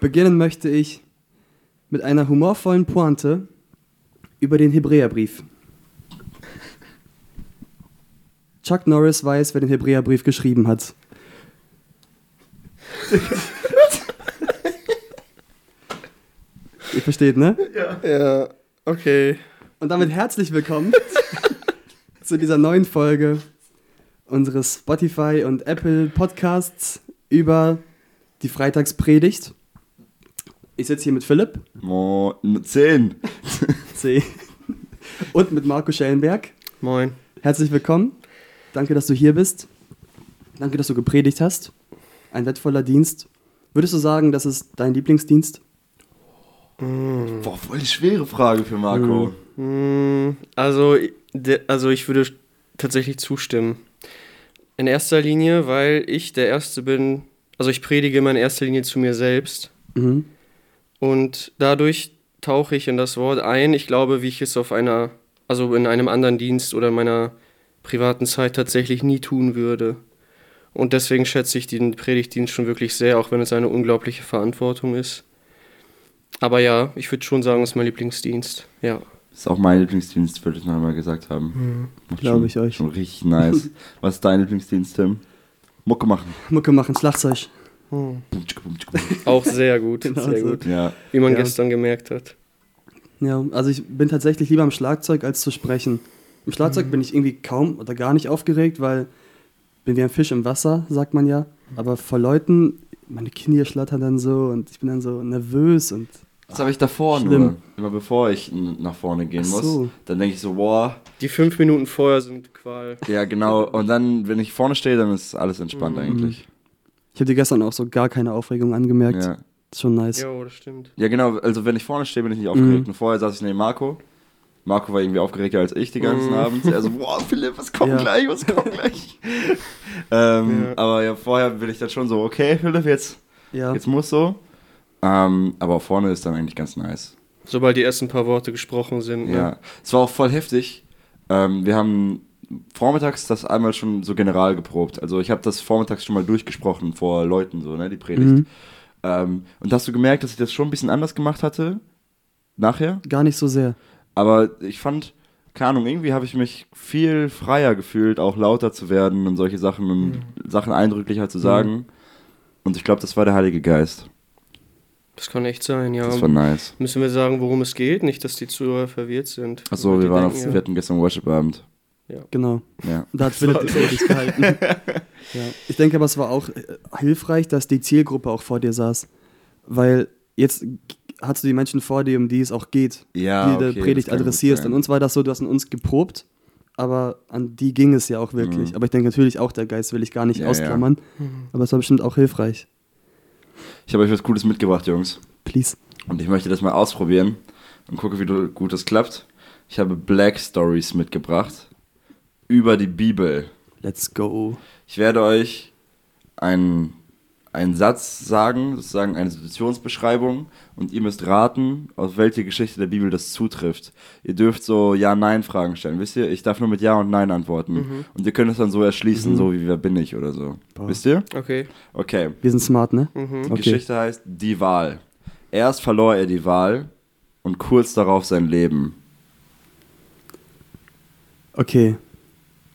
Beginnen möchte ich mit einer humorvollen Pointe über den Hebräerbrief. Chuck Norris weiß, wer den Hebräerbrief geschrieben hat. Ihr versteht, ne? Ja, okay. Und damit herzlich willkommen zu dieser neuen Folge unseres Spotify und Apple Podcasts über die Freitagspredigt. Ich sitze hier mit Philipp, Mo 10. C. und mit Marco Schellenberg. Moin. Herzlich willkommen. Danke, dass du hier bist. Danke, dass du gepredigt hast. Ein wertvoller Dienst. Würdest du sagen, das ist dein Lieblingsdienst? Boah, voll die schwere Frage für Marco. Mm, Also, de, also ich würde tatsächlich zustimmen. In erster Linie, weil ich der Erste bin, also ich predige immer in erster Linie zu mir selbst. Mhm. Und dadurch tauche ich in das Wort ein. Ich glaube, wie ich es auf einer, also in einem anderen Dienst oder in meiner privaten Zeit tatsächlich nie tun würde. Und deswegen schätze ich den Predigtdienst schon wirklich sehr, auch wenn es eine unglaubliche Verantwortung ist. Aber ja, ich würde schon sagen, es ist mein Lieblingsdienst. Ja. Ist auch mein Lieblingsdienst, würde ich noch einmal gesagt haben. Macht Glaube ich euch. Schon richtig nice. Was ist dein Lieblingsdienst, Tim? Mucke machen. Mucke machen, Schlagzeug. Bum. Auch sehr gut. Genau sehr so. gut. Ja. Wie man Ja. gestern gemerkt hat. Ja, also ich bin tatsächlich lieber am Schlagzeug als zu sprechen. Im Schlagzeug Mhm. bin ich irgendwie kaum oder gar nicht aufgeregt, weil bin wie ein Fisch im Wasser, sagt man ja. Aber vor Leuten, meine Knie schlattern dann so und ich bin dann so nervös und Das habe ich davor Schlimm. nur. Immer bevor ich nach vorne gehen Ach muss. so. Dann denke ich so, boah, Die fünf Minuten vorher sind Qual. ja genau. Und dann, wenn ich vorne stehe, dann ist alles entspannt Mhm. eigentlich. Ich habe dir gestern auch so gar keine Aufregung angemerkt. Ja. Ist schon nice. Ja, das stimmt. ja, genau. Also wenn ich vorne stehe, bin ich nicht aufgeregt. Mhm. Und vorher saß ich neben Marco. Marco war irgendwie aufgeregter als ich die ganzen Mhm. Abend. Er so, boah, Philipp, was kommt Ja. gleich, was kommt gleich? ähm, Ja. Aber ja, vorher bin ich dann schon so, okay, Philipp, jetzt, Ja. jetzt muss so. Ähm, aber vorne ist dann eigentlich ganz nice. Sobald die ersten paar Worte gesprochen sind. ne? Ja, es war auch voll heftig. Ähm, wir haben vormittags das einmal schon so general geprobt. Also ich habe das vormittags schon mal durchgesprochen vor Leuten, so, ne, die Predigt. Mhm. Ähm, und hast du gemerkt, dass ich das schon ein bisschen anders gemacht hatte? Nachher? Gar nicht so sehr. Aber ich fand, keine Ahnung, irgendwie habe ich mich viel freier gefühlt, auch lauter zu werden und solche Sachen und Sachen eindrücklicher zu sagen. Und ich glaube, das war der Heilige Geist. Das kann echt sein, ja. Das war nice. Müssen wir sagen, worum es geht? Nicht, dass die Zuhörer verwirrt sind. Achso, wir waren auf, denken, wir hatten gestern Worship-Abend. Genau. Ja. Da hat Philipp die Predigt gehalten. ja. Ich denke aber, es war auch äh, hilfreich, dass die Zielgruppe auch vor dir saß. Weil jetzt hast du die Menschen vor dir, um die es auch geht, Ja, die okay, du das Predigt adressierst. An uns war das so, du hast an uns geprobt, aber an die ging es ja auch wirklich. Mhm. Aber ich denke natürlich auch, der Geist will ich gar nicht Ja, ausklammern. Aber es war bestimmt auch hilfreich. Ich habe euch was Cooles mitgebracht, Jungs. Please. Und ich möchte das mal ausprobieren und gucke, wie du- gut das klappt. Ich habe Black Stories mitgebracht über die Bibel. Let's go. Ich werde euch einen, einen Satz sagen, sozusagen eine Situationsbeschreibung, und ihr müsst raten, auf welche Geschichte der Bibel das zutrifft. Ihr dürft so Ja-Nein-Fragen stellen, wisst ihr? Ich darf nur mit Ja und Nein antworten. Und ihr könnt es dann so erschließen, so wie Wer bin ich oder so. Boah. Wisst ihr? Okay. Okay. Wir sind smart, ne? Mhm. Die Okay. Geschichte heißt Die Wahl. Erst verlor er die Wahl und kurz darauf sein Leben. Okay.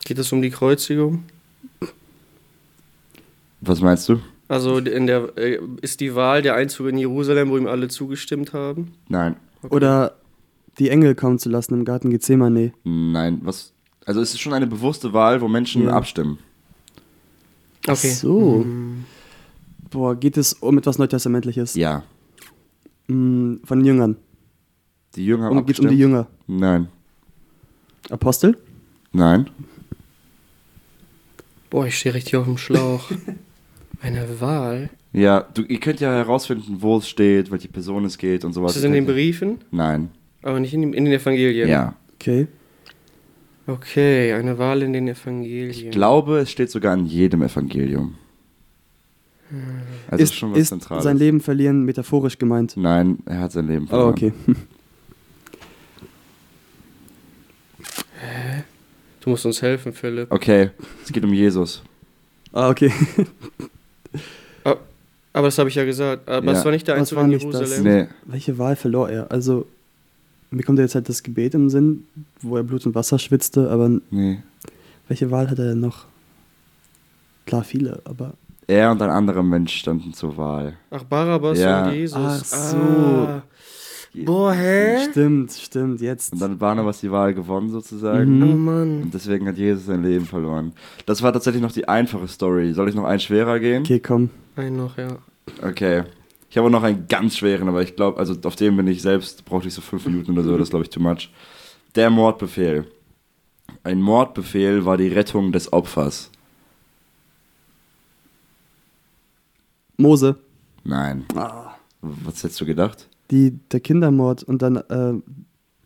Geht es um die Kreuzigung? Was meinst du? Also in der äh, ist die Wahl der Einzug in Jerusalem, wo ihm alle zugestimmt haben? Nein. Oder die Engel kommen zu lassen im Garten Gethsemane. Nein, was. Also es ist schon eine bewusste Wahl, wo Menschen Ja. abstimmen. Ach so. Boah, geht es um etwas Neutestamentliches? Ja. Mm, Von den Jüngern. Die Jünger Um, geht um abgestimmt. die Jünger. Nein. Apostel? Nein. Boah, ich stehe richtig auf dem Schlauch. Eine Wahl? Ja, du, ihr könnt ja herausfinden, wo es steht, welche Person es geht und sowas. Ist das in den Briefen? Nein. Aber nicht in, den- in den Evangelien? Ja. Okay. Okay, eine Wahl in den Evangelien. Ich glaube, es steht sogar in jedem Evangelium. Also ist schon was ist Zentrales. sein Leben verlieren metaphorisch gemeint? Nein, er hat sein Leben Oh, verloren. okay. Du musst uns helfen, Philipp. Okay, es geht um Jesus. ah, okay. Aber das habe ich ja gesagt. Aber Ja. es war nicht der Einzug war in. Jerusalem. Nee. Welche Wahl verlor er? Also, mir kommt jetzt halt das Gebet im Sinn, wo er Blut und Wasser schwitzte, aber Nee. welche Wahl hat er denn noch? Klar, viele, aber. Er und ein anderer Mensch standen zur Wahl. Ach, Barabbas Ja. und Jesus. Ach so. Ah. Boah, hä? Stimmt, stimmt, jetzt. Und dann hat Barnabas die Wahl gewonnen sozusagen. Mhm. Oh Mann. Und deswegen hat Jesus sein Leben verloren. Das war tatsächlich noch die einfache Story. Soll ich noch einen schwerer gehen? Okay, komm. Ein noch, ja. Okay. Ich habe auch noch einen ganz schweren, aber ich glaube, also auf den bin ich selbst, brauchte ich so fünf Minuten oder so, das ist glaube ich too much. Der Mordbefehl. Ein Mordbefehl war die Rettung des Opfers. Mose. Nein. Ah. Was hättest du gedacht? Die, der Kindermord und dann äh,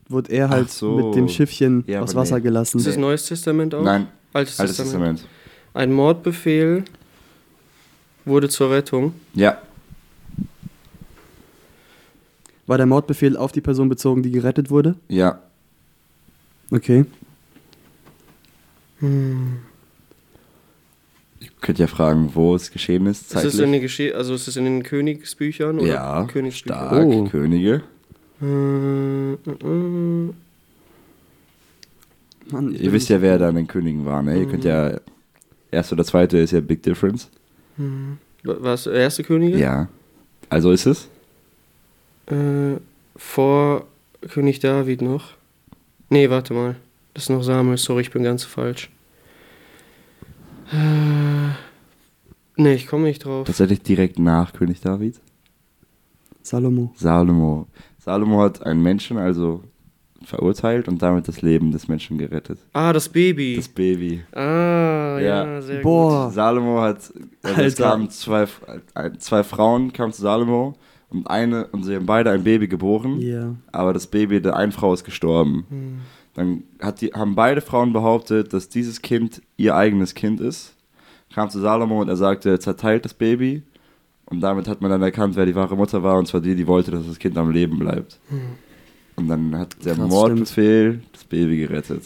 wurde er halt so. mit dem Schiffchen Ja, aus Wasser nee. gelassen. Ist das Neues Testament auch? Nein, Altes, Altes Testament. Testament. Ein Mordbefehl wurde zur Rettung. Ja, War der Mordbefehl auf die Person bezogen, die gerettet wurde? ja. Okay. Ihr könnt ja fragen, wo es geschehen ist, Ist zeitlich. es in den Gesche also ist es in den Königsbüchern oder ja, Königsbüchern? stark. Oh. Könige. Äh, äh, äh. Mann, Ihr wisst ja, wer da in den Königen war, ne? Ihr könnt ja. Erste oder zweite ist ja Big Difference. War es der erste Könige? Ja. Also ist es? Äh, vor König David noch. Nee, warte mal. Das ist noch Samuel. Sorry, ich bin ganz falsch. Äh, nee, ich komme nicht drauf. Tatsächlich direkt nach König David. Salomo. Salomo. Salomo hat einen Menschen also verurteilt und damit das Leben des Menschen gerettet. Ah, das Baby. Das Baby. ah, ja, Ja. sehr Boah. Salomo hat, also es kamen zwei, zwei Frauen kamen zu Salomo und eine und sie haben beide ein Baby geboren, Ja. aber das Baby der einen Frau ist gestorben. gut. Hm. Dann die, haben beide Frauen behauptet, dass dieses Kind ihr eigenes Kind ist. Kam zu Salomo und er sagte, zerteilt das Baby. Und damit hat man dann erkannt, wer die wahre Mutter war, und zwar die, die wollte, dass das Kind am Leben bleibt. Und dann hat der Krass, Mordbefehl das Baby gerettet.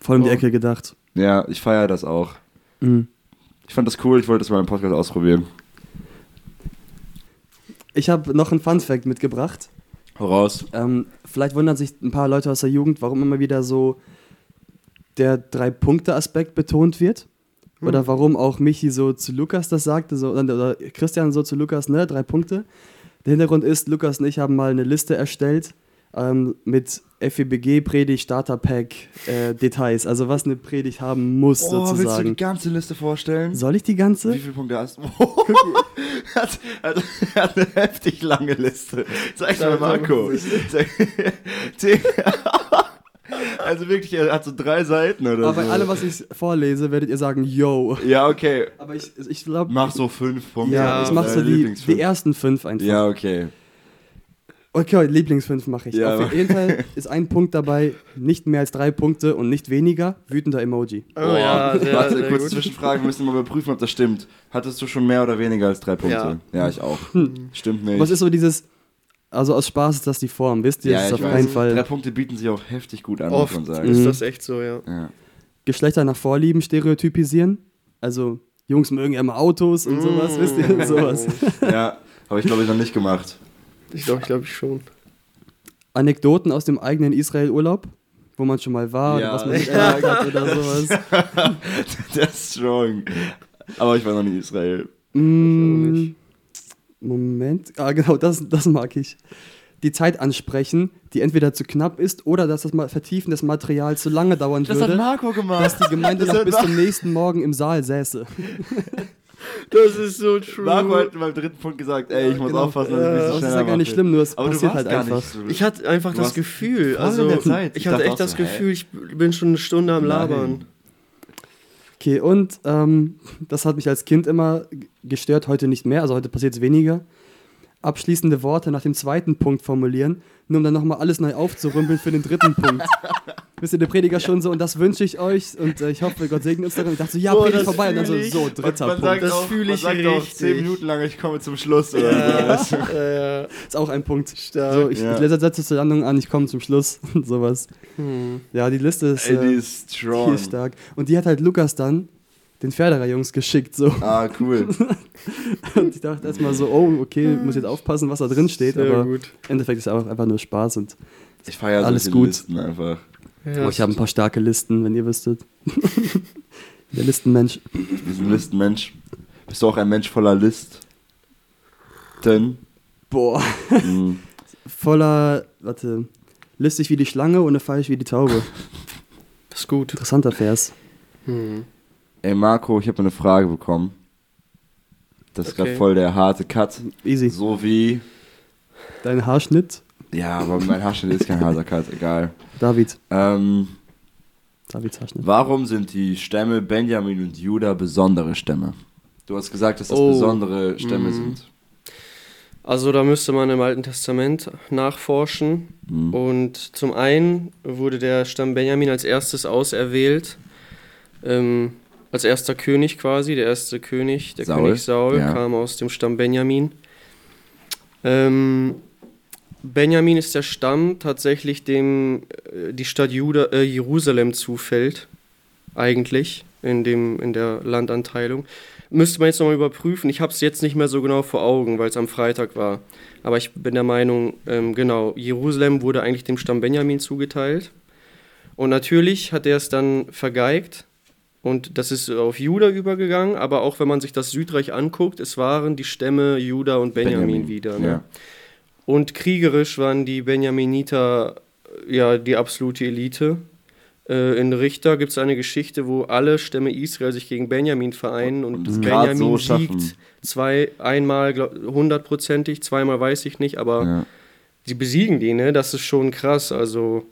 Voll um die Oh. Ecke gedacht. Ja, ich feiere das auch. Mhm. Ich fand das cool, ich wollte das mal im Podcast ausprobieren. Ich habe noch einen Fun-Fact mitgebracht. Voraus. Ähm, vielleicht wundern sich ein paar Leute aus der Jugend, warum immer wieder so der Drei-Punkte-Aspekt betont wird. Oder warum auch Michi so zu Lukas das sagte, so, oder oder Christian so zu Lukas, ne, drei Punkte. Der Hintergrund ist, Lukas und ich haben mal eine Liste erstellt ähm, mit FEBG, Predigt, Starter-Pack, äh, Details. Also was eine Predigt haben muss, Oh, willst du die sozusagen. ganze Liste vorstellen? Soll ich die ganze? Wie viele Punkte hast du? er hat, hat, hat eine heftig lange Liste. Zeig mal, Marco. Also wirklich, er hat so drei Seiten oder Aber so. bei allem, was ich vorlese, werdet ihr sagen, yo. ja, okay. Aber ich, ich glaube, Mach so fünf Punkte. ja, Ja, ich mache so die, die ersten fünf einfach. Ja, okay. Okay, Lieblingsfünf mache ich. Ja. Auf jeden Fall ist ein Punkt dabei, nicht mehr als drei Punkte und nicht weniger, wütender Emoji. Oh, ja, sehr, Warte, sehr kurze gut. Zwischenfrage, wir müssen mal überprüfen, ob das stimmt. Hattest du schon mehr oder weniger als drei Punkte? Ja, ich auch. Stimmt nicht. Was ist so dieses, also aus Spaß ist das die Form, wisst ihr? ja, ist auf weiß. keinen Fall Drei Punkte bieten sich auch heftig gut an, muss Oft man sagen. ist Mhm. das echt so, ja. Ja. Geschlechter nach Vorlieben stereotypisieren. Also Jungs mögen ja immer Autos und sowas, wisst ihr? Sowas. ja, habe ich glaube ich noch nicht gemacht. Ich glaube, ich glaube schon. Anekdoten aus dem eigenen Israel-Urlaub, wo man schon mal war Ja. oder was man sich erlebt hat oder sowas. Der ist strong. Aber ich war noch nie in Israel. Mm, nicht. Moment. Ah, genau, das, das mag ich. Die Zeit ansprechen, die entweder zu knapp ist oder dass das Vertiefen des Materials zu lange dauern würde, Marco gemacht. dass die Gemeinde Das noch hat bis Mar- zum nächsten Morgen im Saal säße. Das ist so true. Marco hat beim dritten Punkt gesagt, ey, ich muss Genau. aufpassen, dass ich ein Das ist ja gar nicht schlimm, nur es Aber du passiert halt gar einfach. nicht so. Ich hatte einfach Du das Gefühl, also in der Zeit. ich hatte echt das so, Gefühl, ich bin schon eine Stunde am Nein. Labern. Okay, und ähm, das hat mich als Kind immer gestört, heute nicht mehr, also heute passiert es weniger. Abschließende Worte nach dem zweiten Punkt formulieren, nur um dann nochmal alles neu aufzurümpeln für den dritten Punkt. Wisst ihr, der Prediger schon so, und das wünsche ich euch, und äh, ich hoffe, Gott segne uns darin. Ich dachte so, ja, Boah, Predigt vorbei, und dann so, so, dritter man Punkt. sagt Das auch, fühle man ich sagt auch richtig. zehn Minuten lang, ich komme zum Schluss oder Ja, so. ja. Ist auch ein Punkt. Stark. So, ich, Ja. ich lese Sätze zur Landung an, ich komme zum Schluss und sowas. Hm. Ja, die Liste ist, Ey, die äh, ist strong. hier stark. Und die hat halt Lukas dann den Förderer-Jungs geschickt. So. Ah, cool. Und ich dachte erstmal so, oh, okay, muss jetzt aufpassen, was da drin steht. Sehr aber gut. im Endeffekt ist es einfach, einfach nur Spaß. Und Ich feiere Alles solche gut. Listen einfach. Ja, oh, ich habe ein paar starke Listen, wenn ihr wüsstet. Der Listenmensch. Ich bin ein Listenmensch. Bist du auch ein Mensch voller List? Denn. Boah. Hm, Voller, warte, listig wie die Schlange, ohne falsch wie die Taube. Das ist gut. Interessanter Vers. Hm. Ey Marco, ich habe eine Frage bekommen. Das ist gerade Okay. voll der harte Cut. Easy. So wie. Dein Haarschnitt, Ja, aber mein Haarschnitt ist kein harter Cut, egal. David. Ähm, Davids Haarschnitt. warum sind die Stämme Benjamin und Judah besondere Stämme? Du hast gesagt, dass das Oh. besondere Stämme Mhm. sind. Also da müsste man im Alten Testament nachforschen. Mhm. Und zum einen wurde der Stamm Benjamin als erstes auserwählt, ähm, als erster König quasi, der erste König, der Saul, König Saul, ja. kam aus dem Stamm Benjamin. Ähm, Benjamin ist der Stamm tatsächlich, dem äh, die Stadt Juda, äh, Jerusalem zufällt, eigentlich, in, dem, in der Landanteilung. Müsste man jetzt nochmal überprüfen. Ich habe es jetzt nicht mehr so genau vor Augen, weil es am Freitag war. Aber ich bin der Meinung, ähm, genau, Jerusalem wurde eigentlich dem Stamm Benjamin zugeteilt. Und natürlich hat er es dann vergeigt. Und das ist auf Juda übergegangen. Aber auch wenn man sich das Südreich anguckt, es waren die Stämme Juda und Benjamin, wieder. Ne? Ja. Und kriegerisch waren die Benjaminiter äh, ja die absolute Elite. Äh, in Richter gibt es eine Geschichte, wo alle Stämme Israel sich gegen Benjamin vereinen und, grad Benjamin so schaffen. siegt zwei, einmal hundertprozentig, zweimal weiß ich nicht, aber Ja. sie besiegen die, ne? Das ist schon krass. Also,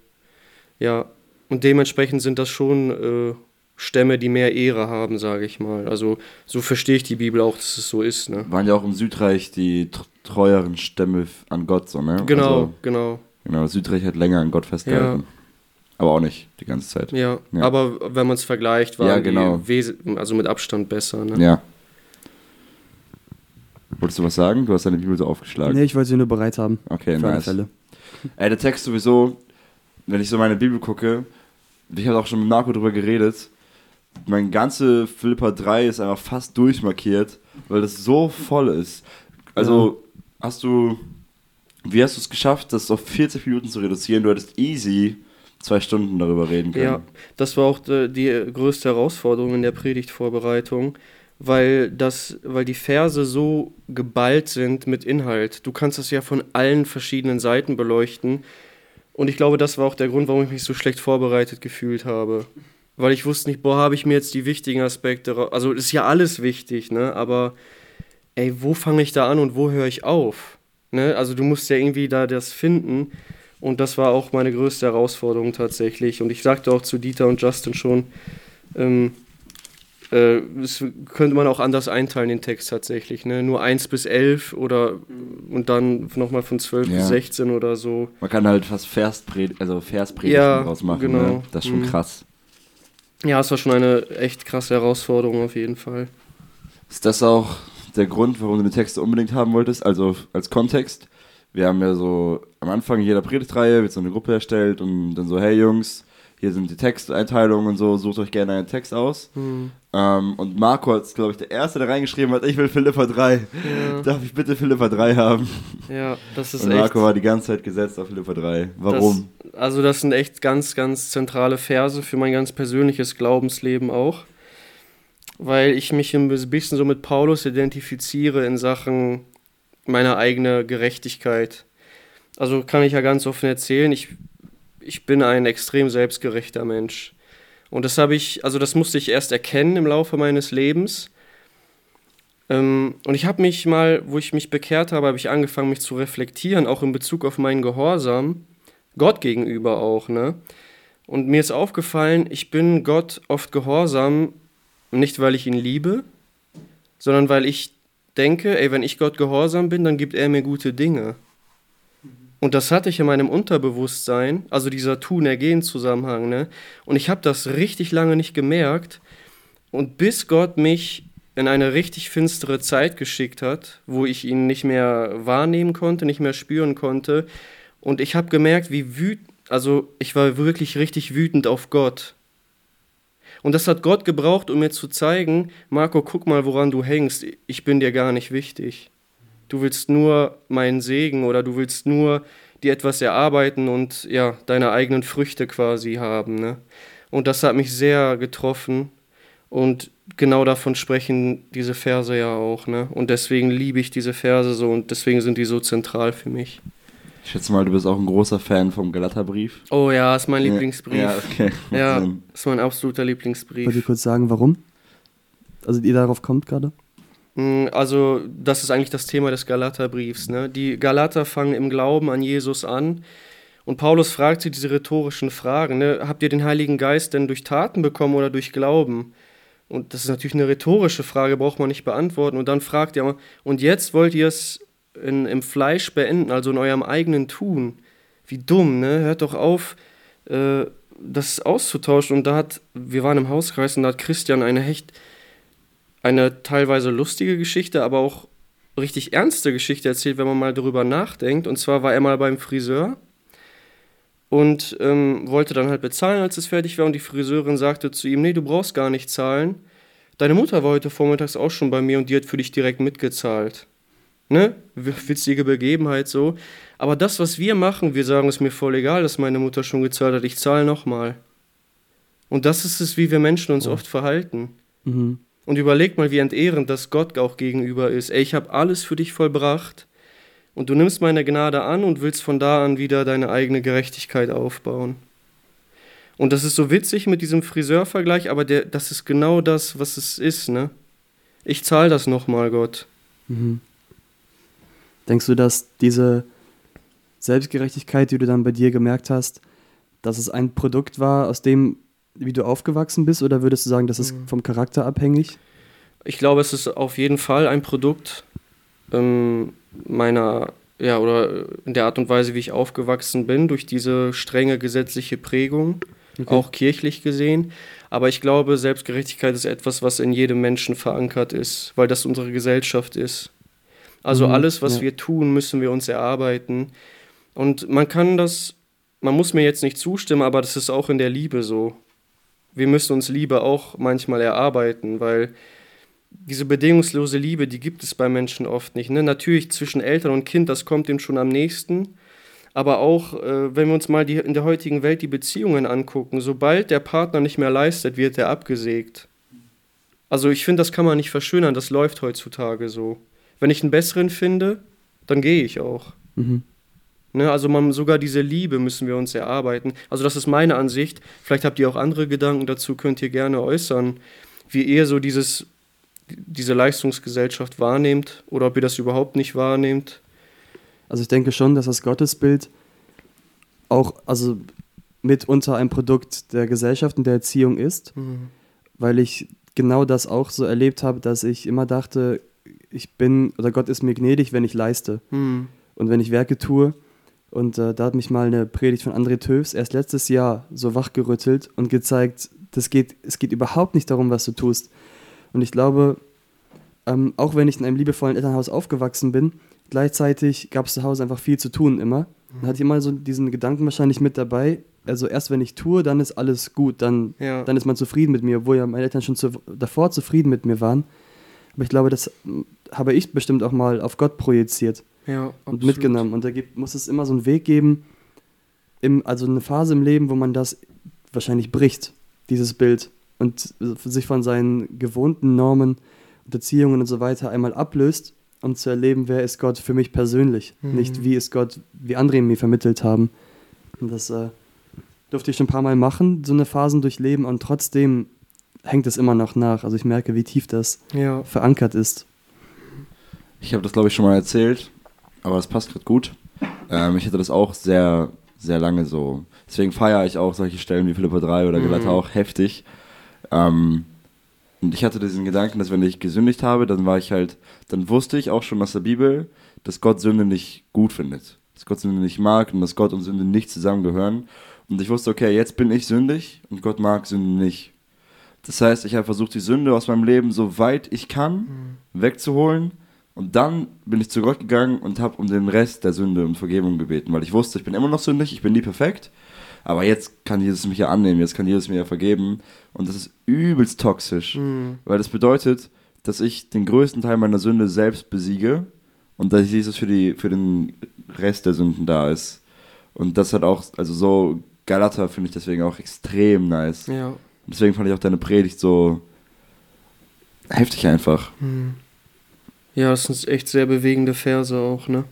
ja. Und dementsprechend sind das schon äh, Stämme, die mehr Ehre haben, sage ich mal. Also, so verstehe ich die Bibel auch, dass es so ist, ne? Waren ja auch im Südreich die tr- treueren Stämme an Gott, so, ne? Genau, Also, genau. genau, Südreich hat länger an Gott festgehalten. Aber auch nicht die ganze Zeit. Ja, Ja. aber wenn man es vergleicht, waren Ja, genau. also mit Abstand besser. Ne? Ja. Wolltest du was sagen? Du hast deine Bibel so aufgeschlagen. Nee, ich wollte sie nur bereit haben. Okay, nice. Fälle. Ey, der Text sowieso, wenn ich so meine Bibel gucke, ich habe auch schon mit Marco drüber geredet, mein ganze Philippa 3 ist einfach fast durchmarkiert, weil das so voll ist. Also, hast du, wie hast du es geschafft, das auf 40 Minuten zu reduzieren? Du hättest easy zwei Stunden darüber reden können. Ja, das war auch äh, die größte Herausforderung in der Predigtvorbereitung, weil, das, weil die Verse so geballt sind mit Inhalt. Du kannst das ja von allen verschiedenen Seiten beleuchten. Und ich glaube, das war auch der Grund, warum ich mich so schlecht vorbereitet gefühlt habe. Weil ich wusste nicht, boah, habe ich mir jetzt die wichtigen Aspekte. ra- Also ist ja alles wichtig, ne? Aber ey, wo fange ich da an und wo höre ich auf? Ne? Also du musst ja irgendwie da das finden. Und das war auch meine größte Herausforderung tatsächlich. Und ich sagte auch zu Dieter und Justin schon, ähm, äh, das könnte man auch anders einteilen, den Text tatsächlich. Ne? Nur 1 bis 11 oder und dann nochmal von 12 Ja. bis 16 oder so. Man kann halt fast Verspred also Verspredigten Ja, draus machen. genau. Ne? Das ist schon Mhm. krass. Ja, es war schon eine echt krasse Herausforderung auf jeden Fall. Ist das auch der Grund, warum du den Text unbedingt haben wolltest? Also als Kontext. Wir haben ja so am Anfang jeder Predigtreihe wird so eine Gruppe erstellt und dann so, hey Jungs, hier sind die Texteinteilungen und so, sucht euch gerne einen Text aus. Hm. Ähm, und Marco ist, glaube ich, der Erste, der reingeschrieben hat, ich will Philippa 3. Ja, Darf ich bitte Philippa 3 haben? ja, das ist Und echt. Marco war die ganze Zeit gesetzt auf Philippa 3. Warum? Das, also das sind echt ganz, ganz zentrale Verse für mein ganz persönliches Glaubensleben auch. Weil ich mich ein bisschen so mit Paulus identifiziere in Sachen meiner eigenen Gerechtigkeit. Also kann ich ja ganz offen erzählen, ich, ich bin ein extrem selbstgerechter Mensch. Und das habe ich, also das musste ich erst erkennen im Laufe meines Lebens. Ähm, und ich habe mich mal, wo ich mich bekehrt habe, habe ich angefangen, mich zu reflektieren, auch in Bezug auf meinen Gehorsam. Gott gegenüber auch, ne? Und mir ist aufgefallen, ich bin Gott oft gehorsam, nicht weil ich ihn liebe, sondern weil ich denke, ey, wenn ich Gott gehorsam bin, dann gibt er mir gute Dinge. Und das hatte ich in meinem Unterbewusstsein, also dieser Tun-Ergehen-Zusammenhang, ne? Und ich habe das richtig lange nicht gemerkt. Und bis Gott mich in eine richtig finstere Zeit geschickt hat, wo ich ihn nicht mehr wahrnehmen konnte, nicht mehr spüren konnte, und ich habe gemerkt, wie wütend, also ich war wirklich richtig wütend auf Gott. Und das hat Gott gebraucht, um mir zu zeigen, Marco, guck mal, woran du hängst. Ich bin dir gar nicht wichtig. Du willst nur meinen Segen oder du willst nur dir etwas erarbeiten und ja, deine eigenen Früchte quasi haben. Ne? Und das hat mich sehr getroffen. Und genau davon sprechen diese Verse ja auch. Ne? Und deswegen liebe ich diese Verse so und deswegen sind die so zentral für mich. Ich schätze mal, du bist auch ein großer Fan vom Galaterbrief. Oh ja, ist mein Lieblingsbrief. Ja, okay. Ja, ist mein absoluter Lieblingsbrief. Wollt ihr kurz sagen, warum? Also ihr darauf kommt gerade? Mm, Also, das ist eigentlich das Thema des Galaterbriefs. Ne? Die Galater fangen im Glauben an Jesus an. Und Paulus fragt sie diese rhetorischen Fragen. Ne? Habt ihr den Heiligen Geist denn durch Taten bekommen oder durch Glauben? Und das ist natürlich eine rhetorische Frage, braucht man nicht beantworten. Und dann fragt er, und jetzt wollt ihr es in, im Fleisch beenden, also in eurem eigenen Tun. Wie dumm, ne? Hört doch auf, äh, das auszutauschen. Und da hat, wir waren im Hauskreis und da hat Christian eine echt eine teilweise lustige Geschichte, aber auch richtig ernste Geschichte erzählt, wenn man mal darüber nachdenkt. Und zwar war er mal beim Friseur und ähm, wollte dann halt bezahlen, als es fertig war. Und die Friseurin sagte zu ihm, nee, du brauchst gar nicht zahlen. Deine Mutter war heute vormittags auch schon bei mir und die hat für dich direkt mitgezahlt. Ne? Witzige Begebenheit so. Aber das, was wir machen, wir sagen, ist mir voll egal, dass meine Mutter schon gezahlt hat, ich zahle nochmal. Und das ist es, wie wir Menschen uns oft verhalten. Mhm. Und überleg mal, wie entehrend das Gott auch gegenüber ist. Ey, ich habe alles für dich vollbracht und du nimmst meine Gnade an und willst von da an wieder deine eigene Gerechtigkeit aufbauen. Und das ist so witzig mit diesem Friseurvergleich, aber der, das ist genau das, was es ist, ne? Ich zahle das nochmal, Gott. Mhm. Denkst du, dass diese Selbstgerechtigkeit, die du dann bei dir gemerkt hast, dass es ein Produkt war, aus dem, wie du aufgewachsen bist, oder würdest du sagen, das ist Mhm. vom Charakter abhängig? Ich glaube, es ist auf jeden Fall ein Produkt ähm, meiner, ja, oder in der Art und Weise, wie ich aufgewachsen bin, durch diese strenge gesetzliche Prägung, auch kirchlich gesehen. Aber ich glaube, Selbstgerechtigkeit ist etwas, was in jedem Menschen verankert ist, weil das unsere Gesellschaft ist. Also Mhm, alles, was ja. wir tun, müssen wir uns erarbeiten. Und man kann das, man muss mir jetzt nicht zustimmen, aber das ist auch in der Liebe so. Wir müssen uns Liebe auch manchmal erarbeiten, weil diese bedingungslose Liebe, die gibt es bei Menschen oft nicht. Ne? Natürlich zwischen Eltern und Kind, das kommt dem schon am nächsten. Aber auch, äh, wenn wir uns mal die, in der heutigen Welt die Beziehungen angucken, sobald der Partner nicht mehr leistet, wird er abgesägt. Also ich finde, das kann man nicht verschönern, das läuft heutzutage so. Wenn ich einen besseren finde, dann gehe ich auch. Mhm. Ne, also man, sogar diese Liebe müssen wir uns erarbeiten. Also das ist meine Ansicht. Vielleicht habt ihr auch andere Gedanken dazu, könnt ihr gerne äußern, wie ihr so dieses, diese Leistungsgesellschaft wahrnehmt oder ob ihr das überhaupt nicht wahrnehmt. Also ich denke schon, dass das Gottesbild auch also mitunter ein Produkt der Gesellschaft und der Erziehung ist, weil ich genau das auch so erlebt habe, dass ich immer dachte, ich bin oder Gott ist mir gnädig, wenn ich leiste Hm. und wenn ich Werke tue. Und äh, da hat mich mal eine Predigt von André Töfs erst letztes Jahr so wachgerüttelt und gezeigt, das geht, es geht überhaupt nicht darum, was du tust. Und ich glaube, ähm, auch wenn ich in einem liebevollen Elternhaus aufgewachsen bin, gleichzeitig gab es zu Hause einfach viel zu tun immer. Dann hatte ich immer so diesen Gedanken wahrscheinlich mit dabei. Also erst wenn ich tue, dann ist alles gut, dann, Ja. dann ist man zufrieden mit mir, obwohl ja meine Eltern schon zu, davor zufrieden mit mir waren. Aber ich glaube, das mm, habe ich bestimmt auch mal auf Gott projiziert Ja, und absolut. mitgenommen. Und da gibt, muss es immer so einen Weg geben, im, also eine Phase im Leben, wo man das wahrscheinlich bricht, dieses Bild, und sich von seinen gewohnten Normen und Erziehungen und so weiter einmal ablöst, um zu erleben, wer ist Gott für mich persönlich, Mhm. nicht wie ist Gott, wie andere ihn mir vermittelt haben. Und das äh, durfte ich schon ein paar Mal machen, so eine Phasen durchleben, und trotzdem hängt es immer noch nach. Also ich merke, wie tief das Ja. verankert ist. Ich habe das, glaube ich, schon mal erzählt, aber es passt gerade gut. Ähm, ich hatte das auch sehr, sehr lange so. Deswegen feiere ich auch solche Stellen wie Philippa 3 oder Mhm. Galater auch heftig. Ähm, und ich hatte diesen Gedanken, dass wenn ich gesündigt habe, dann war ich halt, dann wusste ich auch schon aus der Bibel, dass Gott Sünde nicht gut findet. Dass Gott Sünde nicht mag und dass Gott und Sünde nicht zusammengehören. Und ich wusste, okay, jetzt bin ich sündig und Gott mag Sünde nicht. Das heißt, ich habe versucht, die Sünde aus meinem Leben so weit ich kann wegzuholen. Und dann bin ich zu Gott gegangen und habe um den Rest der Sünde und Vergebung gebeten, weil ich wusste, ich bin immer noch sündig, ich bin nie perfekt, aber jetzt kann Jesus mich ja annehmen, jetzt kann Jesus mir ja vergeben. Und das ist übelst toxisch, Mhm. weil das bedeutet, dass ich den größten Teil meiner Sünde selbst besiege und dass Jesus für, die, für den Rest der Sünden da ist. Und das hat auch, also so Galater finde ich deswegen auch extrem nice. Ja. Deswegen fand ich auch deine Predigt so heftig einfach. Mhm. Ja, das sind echt sehr bewegende Verse auch, ne?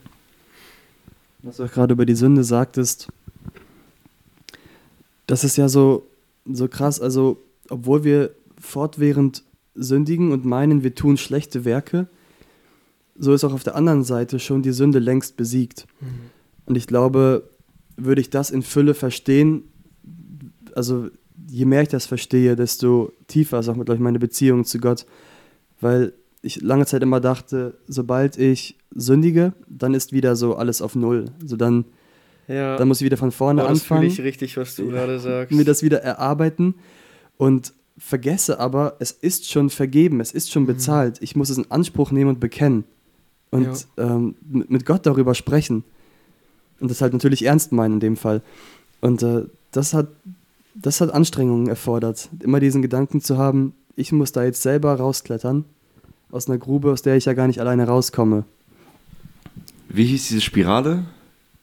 Was du auch gerade über die Sünde sagtest, das ist ja so, so krass. Also, obwohl wir fortwährend sündigen und meinen, wir tun schlechte Werke, so ist auch auf der anderen Seite schon die Sünde längst besiegt. Und ich glaube, würde ich das in Fülle verstehen, also je mehr ich das verstehe, desto tiefer ist auch, glaube ich, meine Beziehung zu Gott. Weil ich lange Zeit immer dachte, sobald ich sündige, dann ist wieder so alles auf Null. Also dann, Ja. dann muss ich wieder von vorne Boah, das anfangen, ich richtig, was du gerade sagst. mir das wieder erarbeiten und vergesse aber, es ist schon vergeben, es ist schon bezahlt. Ich muss es in Anspruch nehmen und bekennen. Und ähm, mit mit Gott darüber sprechen. Und das halt natürlich ernst meinen in dem Fall. Und äh, das, hat, das hat Anstrengungen erfordert, immer diesen Gedanken zu haben, ich muss da jetzt selber rausklettern aus einer Grube, aus der ich ja gar nicht alleine rauskomme. Wie hieß diese Spirale?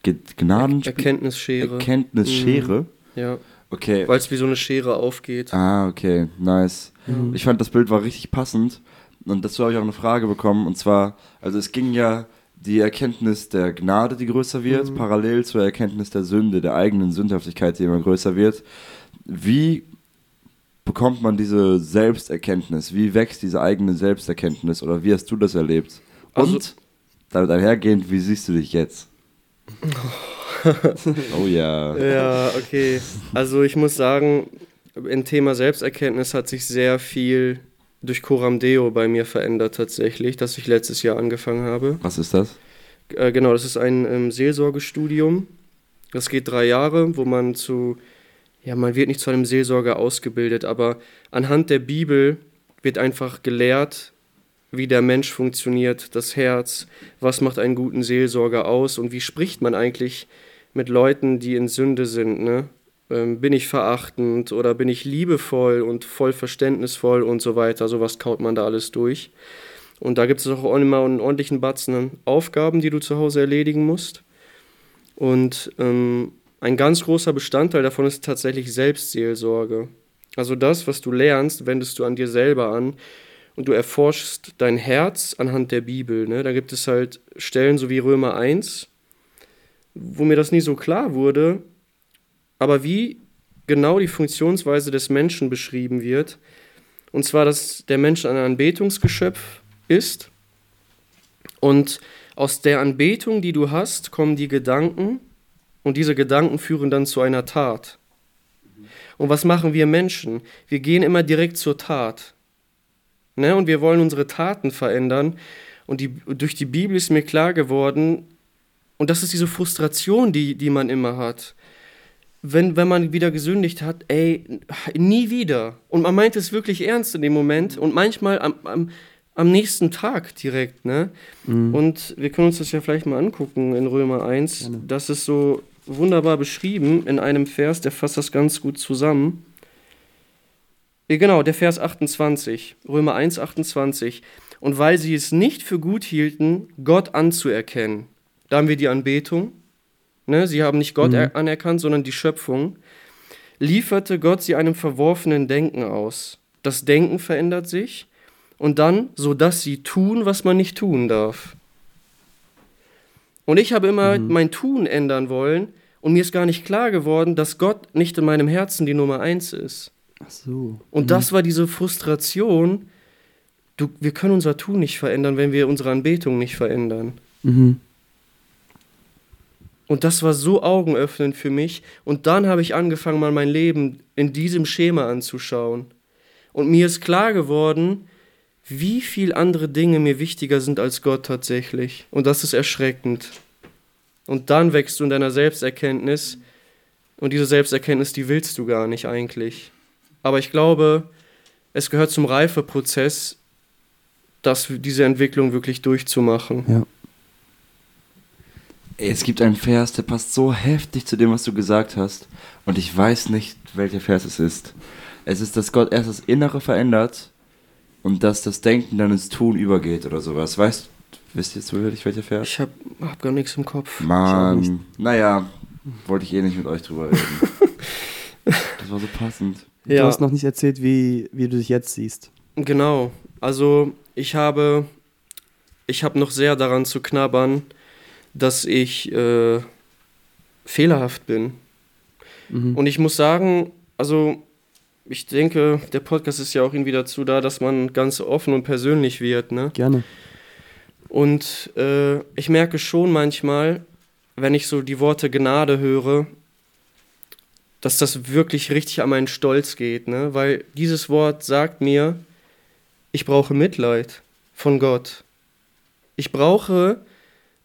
Ge Gnaden Erkenntnisschere. Erkenntnisschere? ja. Okay. Weil es wie so eine Schere aufgeht. Ah, okay, nice. Mhm. Ich fand das Bild war richtig passend und dazu habe ich auch eine Frage bekommen und zwar, also es ging ja die Erkenntnis der Gnade, die größer wird, Mhm. parallel zur Erkenntnis der Sünde, der eigenen Sündhaftigkeit, die immer größer wird. Wie bekommt man diese Selbsterkenntnis? Wie wächst diese eigene Selbsterkenntnis oder wie hast du das erlebt? Also- Und damit einhergehend, wie siehst du dich jetzt? oh ja. Ja, okay. Also ich muss sagen, im Thema Selbsterkenntnis hat sich sehr viel durch Coram Deo bei mir verändert tatsächlich, das ich letztes Jahr angefangen habe. Was ist das? Äh, genau, das ist ein ähm, Seelsorgestudium. Das geht drei Jahre, wo man zu, ja, man wird nicht zu einem Seelsorger ausgebildet, aber anhand der Bibel wird einfach gelehrt, wie der Mensch funktioniert, das Herz, was macht einen guten Seelsorger aus und wie spricht man eigentlich mit Leuten, die in Sünde sind, ne? Ähm, bin ich verachtend oder bin ich liebevoll und voll verständnisvoll und so weiter. Sowas kaut man da alles durch. Und da gibt es auch immer einen ordentlichen Batzen an Aufgaben, die du zu Hause erledigen musst. Und ähm, ein ganz großer Bestandteil davon ist tatsächlich Selbstseelsorge. Also das, was du lernst, wendest du an dir selber an und du erforschst dein Herz anhand der Bibel. Ne? Da gibt es halt Stellen so wie Römer 1, wo mir das nie so klar wurde, aber wie genau die Funktionsweise des Menschen beschrieben wird. Und zwar, dass der Mensch ein Anbetungsgeschöpf ist und aus der Anbetung, die du hast, kommen die Gedanken und diese Gedanken führen dann zu einer Tat. Und was machen wir Menschen? Wir gehen immer direkt zur Tat. Ne? Und wir wollen unsere Taten verändern. Und die, durch die Bibel ist mir klar geworden, und das ist diese Frustration, die, die man immer hat. Wenn, wenn man wieder gesündigt hat, ey, nie wieder. Und man meint es wirklich ernst in dem Moment und manchmal am, am, am nächsten Tag direkt, ne? Und wir können uns das ja vielleicht mal angucken in Römer 1. Gerne. Das ist so wunderbar beschrieben in einem Vers, der fasst das ganz gut zusammen. Ja, Genau, der Vers 28, Römer 1, 28. Und weil sie es nicht für gut hielten, Gott anzuerkennen. Da haben wir die Anbetung. Ne? Sie haben nicht Gott Mhm. er- anerkannt, sondern die Schöpfung. Lieferte Gott sie einem verworfenen Denken aus. Das Denken verändert sich und dann, so dass sie tun, was man nicht tun darf. Und ich habe immer mein Tun ändern wollen und mir ist gar nicht klar geworden, dass Gott nicht in meinem Herzen die Nummer eins ist. Ach so. Und das war diese Frustration. Du, wir können unser Tun nicht verändern, wenn wir unsere Anbetung nicht verändern. Mhm. Und das war so augenöffnend für mich. Und dann habe ich angefangen, mal mein Leben in diesem Schema anzuschauen. Und mir ist klar geworden, wie viel andere Dinge mir wichtiger sind als Gott tatsächlich. Und das ist erschreckend. Und dann wächst du in deiner Selbsterkenntnis. Und diese Selbsterkenntnis, die willst du gar nicht eigentlich. Aber ich glaube, es gehört zum Reifeprozess, das, diese Entwicklung wirklich durchzumachen. Ja. Es gibt einen Vers, der passt so heftig zu dem, was du gesagt hast. Und ich weiß nicht, welcher Vers es ist. Es ist, dass Gott erst das Innere verändert und dass das Denken dann ins Tun übergeht oder sowas. Weißt du, wisst ihr zufällig welcher Vers? Ich hab, hab gar nichts im Kopf. Mann, naja, wollte ich eh nicht mit euch drüber reden. das war so passend. Du Ja. hast noch nicht erzählt, wie, wie du dich jetzt siehst. Genau. Also ich habe, ich habe noch sehr daran zu knabbern, dass ich äh, fehlerhaft bin. Mhm. Und ich muss sagen, also ich denke, der Podcast ist ja auch irgendwie dazu da, dass man ganz offen und persönlich wird, ne? Gerne. Und äh, ich merke schon manchmal, wenn ich so die Worte Gnade höre, dass das wirklich richtig an meinen Stolz geht, ne? Weil dieses Wort sagt mir, ich brauche Mitleid von Gott. Ich brauche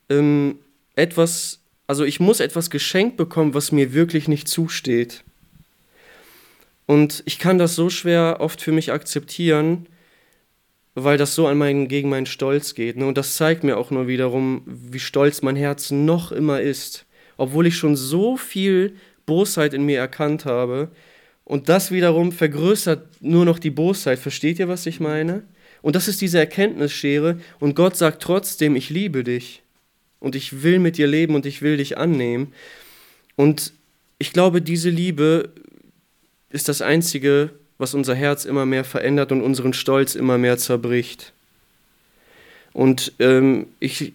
ähm, etwas, also ich muss etwas geschenkt bekommen, was mir wirklich nicht zusteht. Und ich kann das so schwer oft für mich akzeptieren, weil das so an meinen, gegen meinen Stolz geht. Ne? Und das zeigt mir auch nur wiederum, wie stolz mein Herz noch immer ist. Obwohl ich schon so viel Bosheit in mir erkannt habe. Und das wiederum vergrößert nur noch die Bosheit. Versteht ihr, was ich meine? Und das ist diese Erkenntnisschere. Und Gott sagt trotzdem, ich liebe dich. Und ich will mit dir leben und ich will dich annehmen. Und ich glaube, diese Liebe ist das Einzige, was unser Herz immer mehr verändert und unseren Stolz immer mehr zerbricht. Und ähm, ich,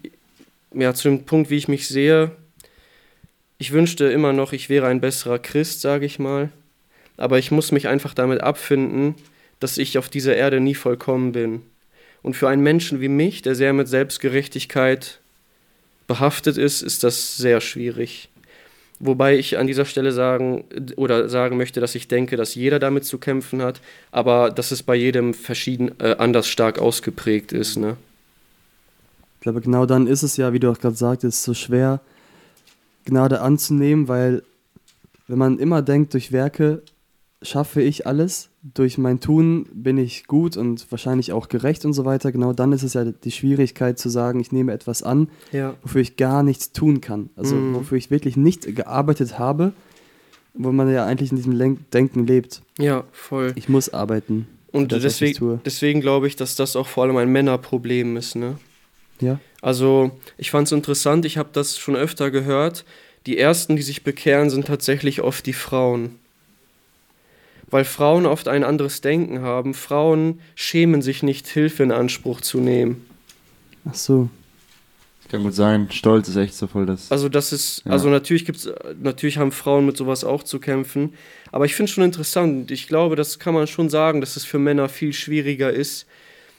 ja, zu dem Punkt, wie ich mich sehe, ich wünschte immer noch, ich wäre ein besserer Christ, sage ich mal. Aber ich muss mich einfach damit abfinden, dass ich auf dieser Erde nie vollkommen bin. Und für einen Menschen wie mich, der sehr mit Selbstgerechtigkeit behaftet ist, ist das sehr schwierig. Wobei ich an dieser Stelle sagen oder sagen möchte, dass ich denke, dass jeder damit zu kämpfen hat, aber dass es bei jedem verschieden äh, anders stark ausgeprägt ist. Ne? Ich glaube, genau dann ist es ja, wie du auch gerade sagtest, so schwer, Gnade anzunehmen, weil wenn man immer denkt, durch Werke schaffe ich alles, durch mein Tun bin ich gut und wahrscheinlich auch gerecht und so weiter, genau dann ist es ja die Schwierigkeit zu sagen, ich nehme etwas an, Ja. wofür ich gar nichts tun kann. Also Mhm. wofür ich wirklich nicht gearbeitet habe, wo man ja eigentlich in diesem Len- Denken lebt. Ja, voll. Ich muss arbeiten. Und das, deswegen, deswegen glaube ich, dass das auch vor allem ein Männerproblem ist. Ne? Ja. Also ich fand es interessant, ich habe das schon öfter gehört. Die ersten, die sich bekehren, sind tatsächlich oft die Frauen. Weil Frauen oft ein anderes Denken haben. Frauen schämen sich nicht, Hilfe in Anspruch zu nehmen. Ach so. Kann gut sein. Stolz ist echt so voll das. Also das ist, Ja. also natürlich gibt's, natürlich haben Frauen mit sowas auch zu kämpfen. Aber ich finde es schon interessant. Ich glaube, das kann man schon sagen, dass es für Männer viel schwieriger ist,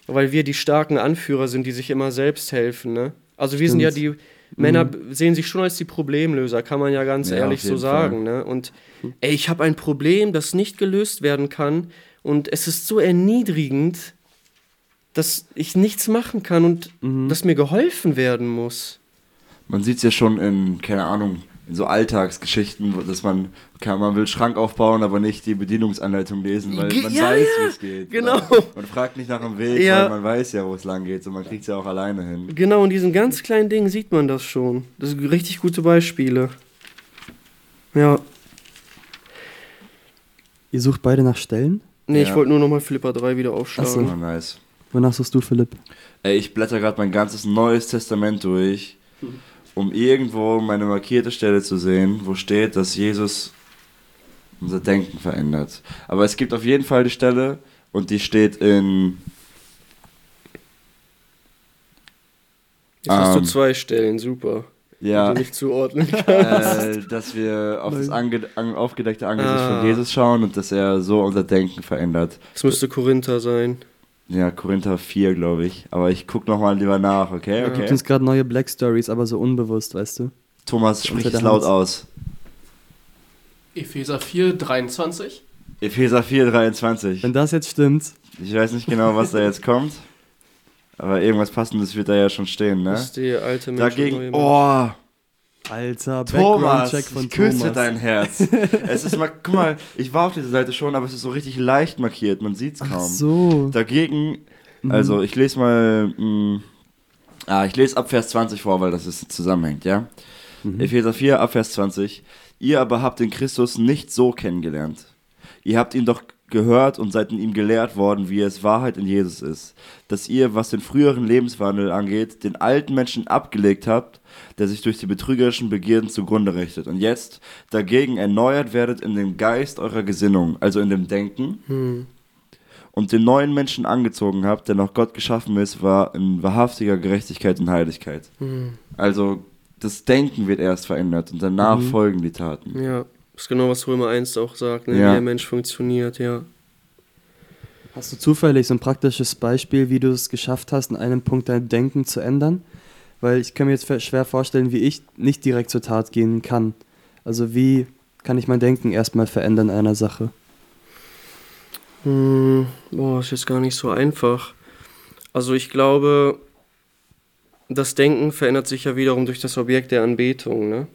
weil wir die starken Anführer sind, die sich immer selbst helfen. Ne? Also wir sind ja die Männer b- sehen sich schon als die Problemlöser, kann man ja ganz Ja, ehrlich so sagen. Ne? Und ey, ich habe ein Problem, das nicht gelöst werden kann. Und es ist so erniedrigend, dass ich nichts machen kann und Mhm. dass mir geholfen werden muss. Man sieht es ja schon in, keine Ahnung, in so Alltagsgeschichten, dass man, kann, man will Schrank aufbauen, aber nicht die Bedienungsanleitung lesen, weil man ja, weiß, ja, wie es geht. genau. Man fragt nicht nach dem Weg, Ja. weil man weiß ja, wo es lang geht und man kriegt es ja auch alleine hin. Genau, in diesen ganz kleinen Dingen sieht man das schon. Das sind richtig gute Beispiele. Ja, Ihr sucht beide nach Stellen? nee, Ja. ich wollte nur nochmal Flipper 3 wieder Ach so. aufschlagen. Oh, nice. Wonach suchst du, Philipp? Ey, ich blätter gerade mein ganzes Neues Testament durch, um irgendwo meine markierte Stelle zu sehen, wo steht, dass Jesus unser Denken verändert. Aber es gibt auf jeden Fall die Stelle und die steht in. Jetzt hast Ähm, du zwei Stellen, super. Ja, Die nicht zuordnen kannst. äh, dass wir auf das ange an, aufgedeckte Angesicht Ah. von Jesus schauen und dass er so unser Denken verändert. Das müsste Korinther sein. Ja, Korinther 4, glaube ich. Aber ich gucke nochmal lieber nach, okay? Ja. Gibt Okay. uns gerade neue Black Stories, aber so unbewusst, weißt du? Thomas, sprich es laut aus. Epheser 4, 23. Epheser 4, 23. Wenn das jetzt stimmt, Ich weiß nicht genau, was da jetzt kommt. Aber irgendwas Passendes wird da ja schon stehen, Das ne? ist die alte Mensch und Dagegen, neue Mensch. oh, Alter, Thomas, ich küsse Thomas. dein Herz. es ist mal, guck mal, ich war auf dieser Seite schon, aber es ist so richtig leicht markiert, man sieht's kaum. Ach so. Dagegen, Mhm. also ich lese mal, mh, ah, ich lese ab Vers 20 vor, weil das ist zusammenhängt, ja? Epheser 4, Abvers 20. Ihr aber habt den Christus nicht so kennengelernt. Ihr habt ihn doch gehört und seid in ihm gelehrt worden, wie es Wahrheit in Jesus ist. Dass ihr, was den früheren Lebenswandel angeht, den alten Menschen abgelegt habt, der sich durch die betrügerischen Begierden zugrunde richtet. Und jetzt dagegen erneuert werdet in dem Geist eurer Gesinnung, also in dem Denken, und den neuen Menschen angezogen habt, der nach Gott geschaffen ist, war in wahrhaftiger Gerechtigkeit und Heiligkeit. Also das Denken wird erst verändert und danach Mhm. folgen die Taten. Ja, das ist genau, was Römer 1 auch sagt, ne? Ja. wie der Mensch funktioniert, ja. Hast du zufällig so ein praktisches Beispiel, wie du es geschafft hast, in einem Punkt dein Denken zu ändern? Weil ich kann mir jetzt schwer vorstellen, wie ich nicht direkt zur Tat gehen kann. Also wie kann ich mein Denken erstmal verändern in einer Sache? Hm, boah, ist jetzt gar nicht so einfach. Also ich glaube, das Denken verändert sich ja wiederum durch das Objekt der Anbetung, ne?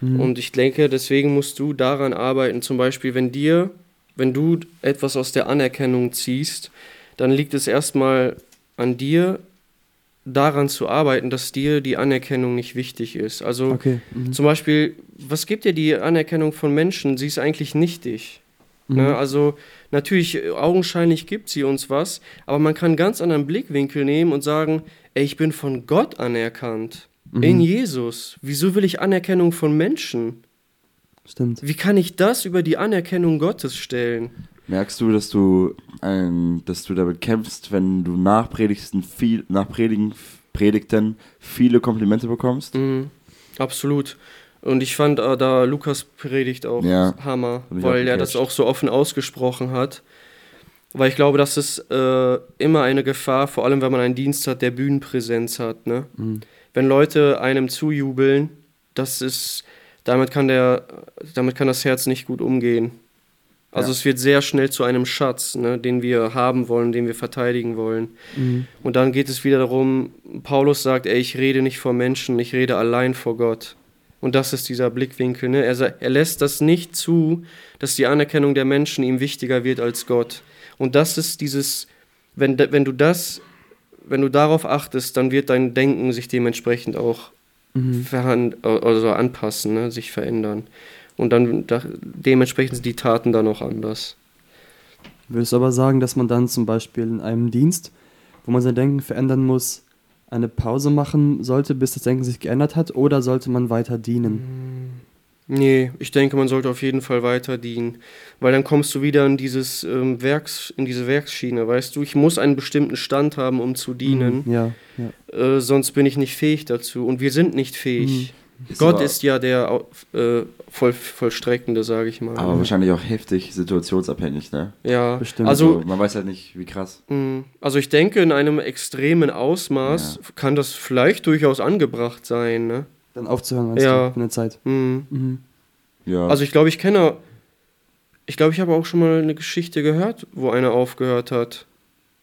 Mhm. Und ich denke, deswegen musst du daran arbeiten, zum Beispiel, wenn dir, wenn du etwas aus der Anerkennung ziehst, dann liegt es erstmal an dir, daran zu arbeiten, dass dir die Anerkennung nicht wichtig ist. Also okay. Mhm. zum Beispiel, was gibt dir die Anerkennung von Menschen? Sie ist eigentlich nichtig. Mhm. Ne? Also natürlich, augenscheinlich gibt sie uns was, aber man kann einen ganz anderen Blickwinkel nehmen und sagen, ey, ich bin von Gott anerkannt. Mhm. In Jesus. Wieso will ich Anerkennung von Menschen? Stimmt. Wie kann ich das über die Anerkennung Gottes stellen? Merkst du, dass du, ein, dass du damit kämpfst, wenn du nach Predigten, viel, nach Predigen, Predigten viele Komplimente bekommst? Mhm, absolut. Und ich fand äh, da Lukas Predigt auch Ja, Hammer, weil auch er das auch so offen ausgesprochen hat. Weil ich glaube, das ist äh, immer eine Gefahr, vor allem wenn man einen Dienst hat, der Bühnenpräsenz hat. Ne? Mhm. Wenn Leute einem zujubeln, das ist, damit kann der, damit kann das Herz nicht gut umgehen. Also Ja. es wird sehr schnell zu einem Schatz, ne, den wir haben wollen, den wir verteidigen wollen. Mhm. Und dann geht es wieder darum, Paulus sagt, ey, ich rede nicht vor Menschen, ich rede allein vor Gott. Und das ist dieser Blickwinkel. Ne? Er, er lässt das nicht zu, dass die Anerkennung der Menschen ihm wichtiger wird als Gott. Und das ist dieses, wenn, wenn du das, wenn du darauf achtest, dann wird dein Denken sich dementsprechend auch Mhm. verhand, also anpassen, ne? sich verändern. Und dann da, dementsprechend sind die Taten dann auch anders. Würdest du aber sagen, dass man dann zum Beispiel in einem Dienst, wo man sein Denken verändern muss, eine Pause machen sollte, bis das Denken sich geändert hat, oder sollte man weiter dienen? Nee, ich denke, man sollte auf jeden Fall weiter dienen, weil dann kommst du wieder in dieses ähm, Werks, in diese Werksschiene, weißt du, ich muss einen bestimmten Stand haben, um zu dienen, Mhm. Ja, ja. äh, sonst bin ich nicht fähig dazu und wir sind nicht fähig. Gott aber- ist ja der äh, voll, Vollstreckende, sage ich mal. Aber wahrscheinlich auch heftig situationsabhängig, ne? ja, Bestimmt. also man weiß halt nicht, wie krass. mh, also ich denke, in einem extremen Ausmaß kann das vielleicht durchaus angebracht sein, ne? Dann aufzuhören, meinst Ja. du, für eine Zeit. Mhm. Mhm. Ja. Also ich glaube, ich kenne, ich glaube, ich habe auch schon mal eine Geschichte gehört, wo einer aufgehört hat,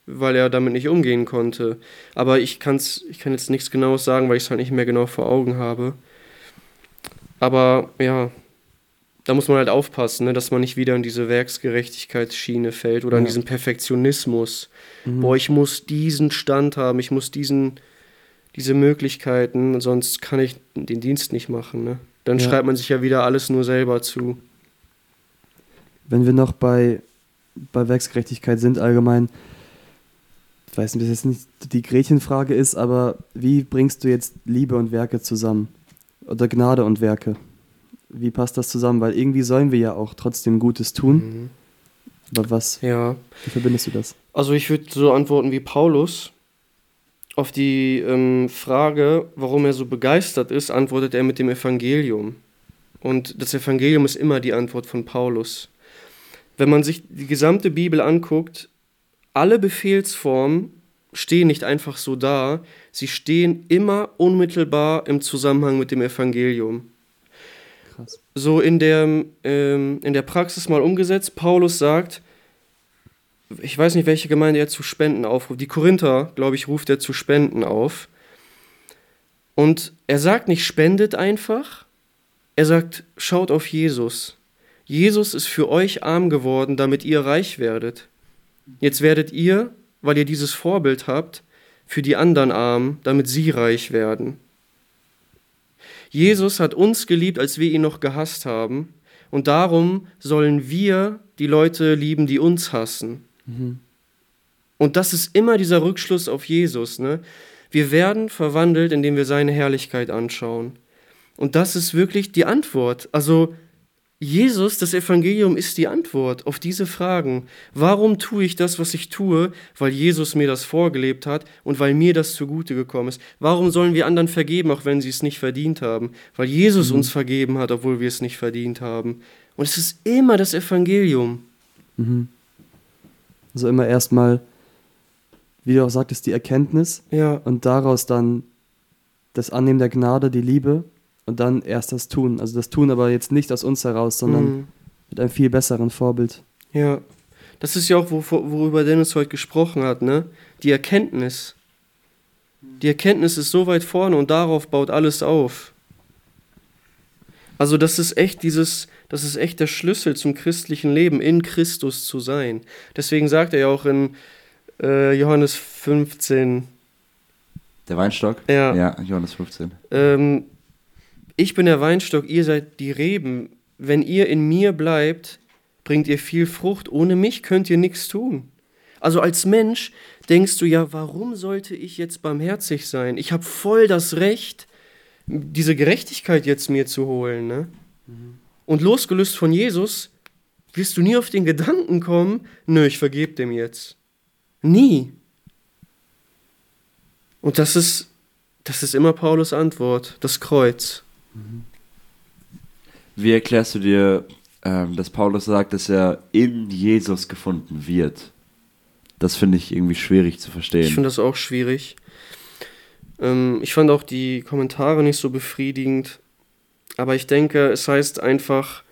weil er damit nicht umgehen konnte. Aber ich kann's, ich kann jetzt nichts Genaues sagen, weil ich es halt nicht mehr genau vor Augen habe. Aber ja, da muss man halt aufpassen, ne, dass man nicht wieder in diese Werksgerechtigkeitsschiene fällt oder in Ja. diesen Perfektionismus. Mhm. Boah, ich muss diesen Stand haben, ich muss diesen, diese Möglichkeiten, sonst kann ich den Dienst nicht machen. Ne? Dann Ja. schreibt man sich ja wieder alles nur selber zu. Wenn wir noch bei, bei Werksgerechtigkeit sind allgemein, ich weiß nicht, ob das jetzt nicht die Gretchenfrage ist, aber wie bringst du jetzt Liebe und Werke zusammen? Oder Gnade und Werke? Wie passt das zusammen? Weil irgendwie sollen wir ja auch trotzdem Gutes tun. Mhm. Aber was, Ja, wie verbindest du das? also ich würde so antworten wie Paulus. Auf die ähm, Frage, warum er so begeistert ist, antwortet er mit dem Evangelium. Und das Evangelium ist immer die Antwort von Paulus. Wenn man sich die gesamte Bibel anguckt, alle Befehlsformen stehen nicht einfach so da, sie stehen immer unmittelbar im Zusammenhang mit dem Evangelium. Krass. so in der, ähm, in der Praxis mal umgesetzt. Paulus sagt, ich weiß nicht, welche Gemeinde er zu Spenden aufruft. Die Korinther, glaube ich, ruft er zu Spenden auf. Und er sagt nicht, spendet einfach. Er sagt, schaut auf Jesus. Jesus ist für euch arm geworden, damit ihr reich werdet. Jetzt werdet ihr, weil ihr dieses Vorbild habt, für die anderen arm, damit sie reich werden. Jesus hat uns geliebt, als wir ihn noch gehasst haben. Und darum sollen wir die Leute lieben, die uns hassen. Und das ist immer dieser Rückschluss auf Jesus. Ne? Wir werden verwandelt, indem wir seine Herrlichkeit anschauen. Und das ist wirklich die Antwort. Also Jesus, das Evangelium ist die Antwort auf diese Fragen. Warum tue ich das, was ich tue? Weil Jesus mir das vorgelebt hat und weil mir das zugute gekommen ist. Warum sollen wir anderen vergeben, auch wenn sie es nicht verdient haben? Weil Jesus uns vergeben hat, obwohl wir es nicht verdient haben. Und es ist immer das Evangelium. Also immer erstmal, wie du auch sagtest, die Erkenntnis Ja, und daraus dann das Annehmen der Gnade, die Liebe und dann erst das Tun. Also das Tun aber jetzt nicht aus uns heraus, sondern Mhm. mit einem viel besseren Vorbild. ja. Das ist ja auch, wo- worüber Dennis heute gesprochen hat, ne? Die Erkenntnis. Die Erkenntnis ist so weit vorne und darauf baut alles auf. Also das ist echt dieses, das ist echt der Schlüssel zum christlichen Leben, in Christus zu sein. Deswegen sagt er ja auch in äh, Johannes 15, Der Weinstock? Ja. Ja, Johannes 15. ähm, ich bin der Weinstock, ihr seid die Reben. Wenn ihr in mir bleibt, bringt ihr viel Frucht. Ohne mich könnt ihr nichts tun. Also als Mensch denkst du ja, warum sollte ich jetzt barmherzig sein? Ich habe voll das Recht, diese Gerechtigkeit jetzt mir zu holen. Ne? Und losgelöst von Jesus wirst du nie auf den Gedanken kommen, nö, ich vergebe dem jetzt. Nie. Und das ist, das ist immer Paulus Antwort, das Kreuz. Wie erklärst du dir, ähm, dass Paulus sagt, dass er in Jesus gefunden wird? Das finde ich irgendwie schwierig zu verstehen. Ich finde das auch schwierig. Ähm, ich fand auch die Kommentare nicht so befriedigend. Aber ich denke, es heißt einfach,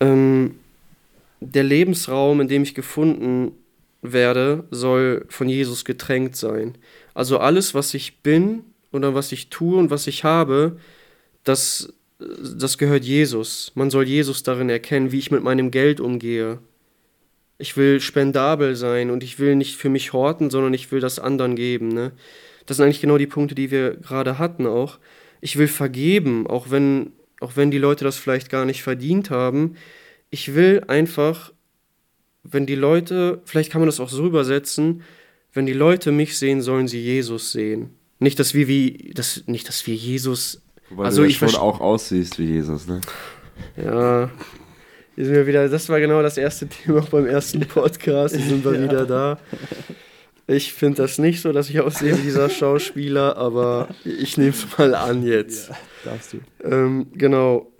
ähm, der Lebensraum, in dem ich gefunden werde, soll von Jesus getränkt sein. Also alles, was ich bin oder was ich tue und was ich habe, das, das gehört Jesus. Man soll Jesus darin erkennen, wie ich mit meinem Geld umgehe. Ich will spendabel sein und ich will nicht für mich horten, sondern ich will das anderen geben. Ne? Das sind eigentlich genau die Punkte, die wir gerade hatten auch. Ich will vergeben, auch wenn, auch wenn die Leute das vielleicht gar nicht verdient haben. Ich will einfach, wenn die Leute, vielleicht kann man das auch so übersetzen, wenn die Leute mich sehen, sollen sie Jesus sehen. Nicht, dass wir wie, das, nicht, dass wir Jesus Wobei also du ja ich schon auch aussiehst wie Jesus, ne? Ja, sind wir wieder, das war genau das erste Thema auch beim ersten Podcast, hier sind wir wieder da. Ich finde das nicht so, dass ich aussehe wie dieser Schauspieler, aber ich nehme es mal an jetzt. Darfst du. Ähm, genau.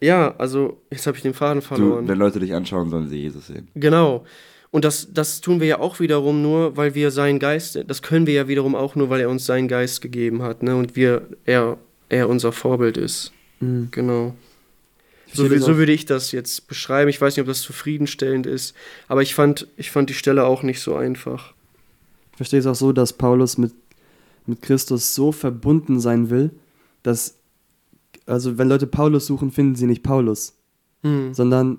Ja, also jetzt habe ich den Faden Du, verloren. wenn Leute dich anschauen, sollen sie Jesus sehen. Genau. Und das, das tun wir ja auch wiederum nur, weil wir seinen Geist, das können wir ja wiederum auch nur, weil er uns seinen Geist gegeben hat, ne? Und wir, er, er unser Vorbild ist. Mhm. Genau. So, so würde ich das jetzt beschreiben. Ich weiß nicht, ob das zufriedenstellend ist, aber ich fand, ich fand die Stelle auch nicht so einfach. Ich verstehe es auch so, dass Paulus mit, mit Christus so verbunden sein will, dass, also wenn Leute Paulus suchen, finden sie nicht Paulus, Hm. sondern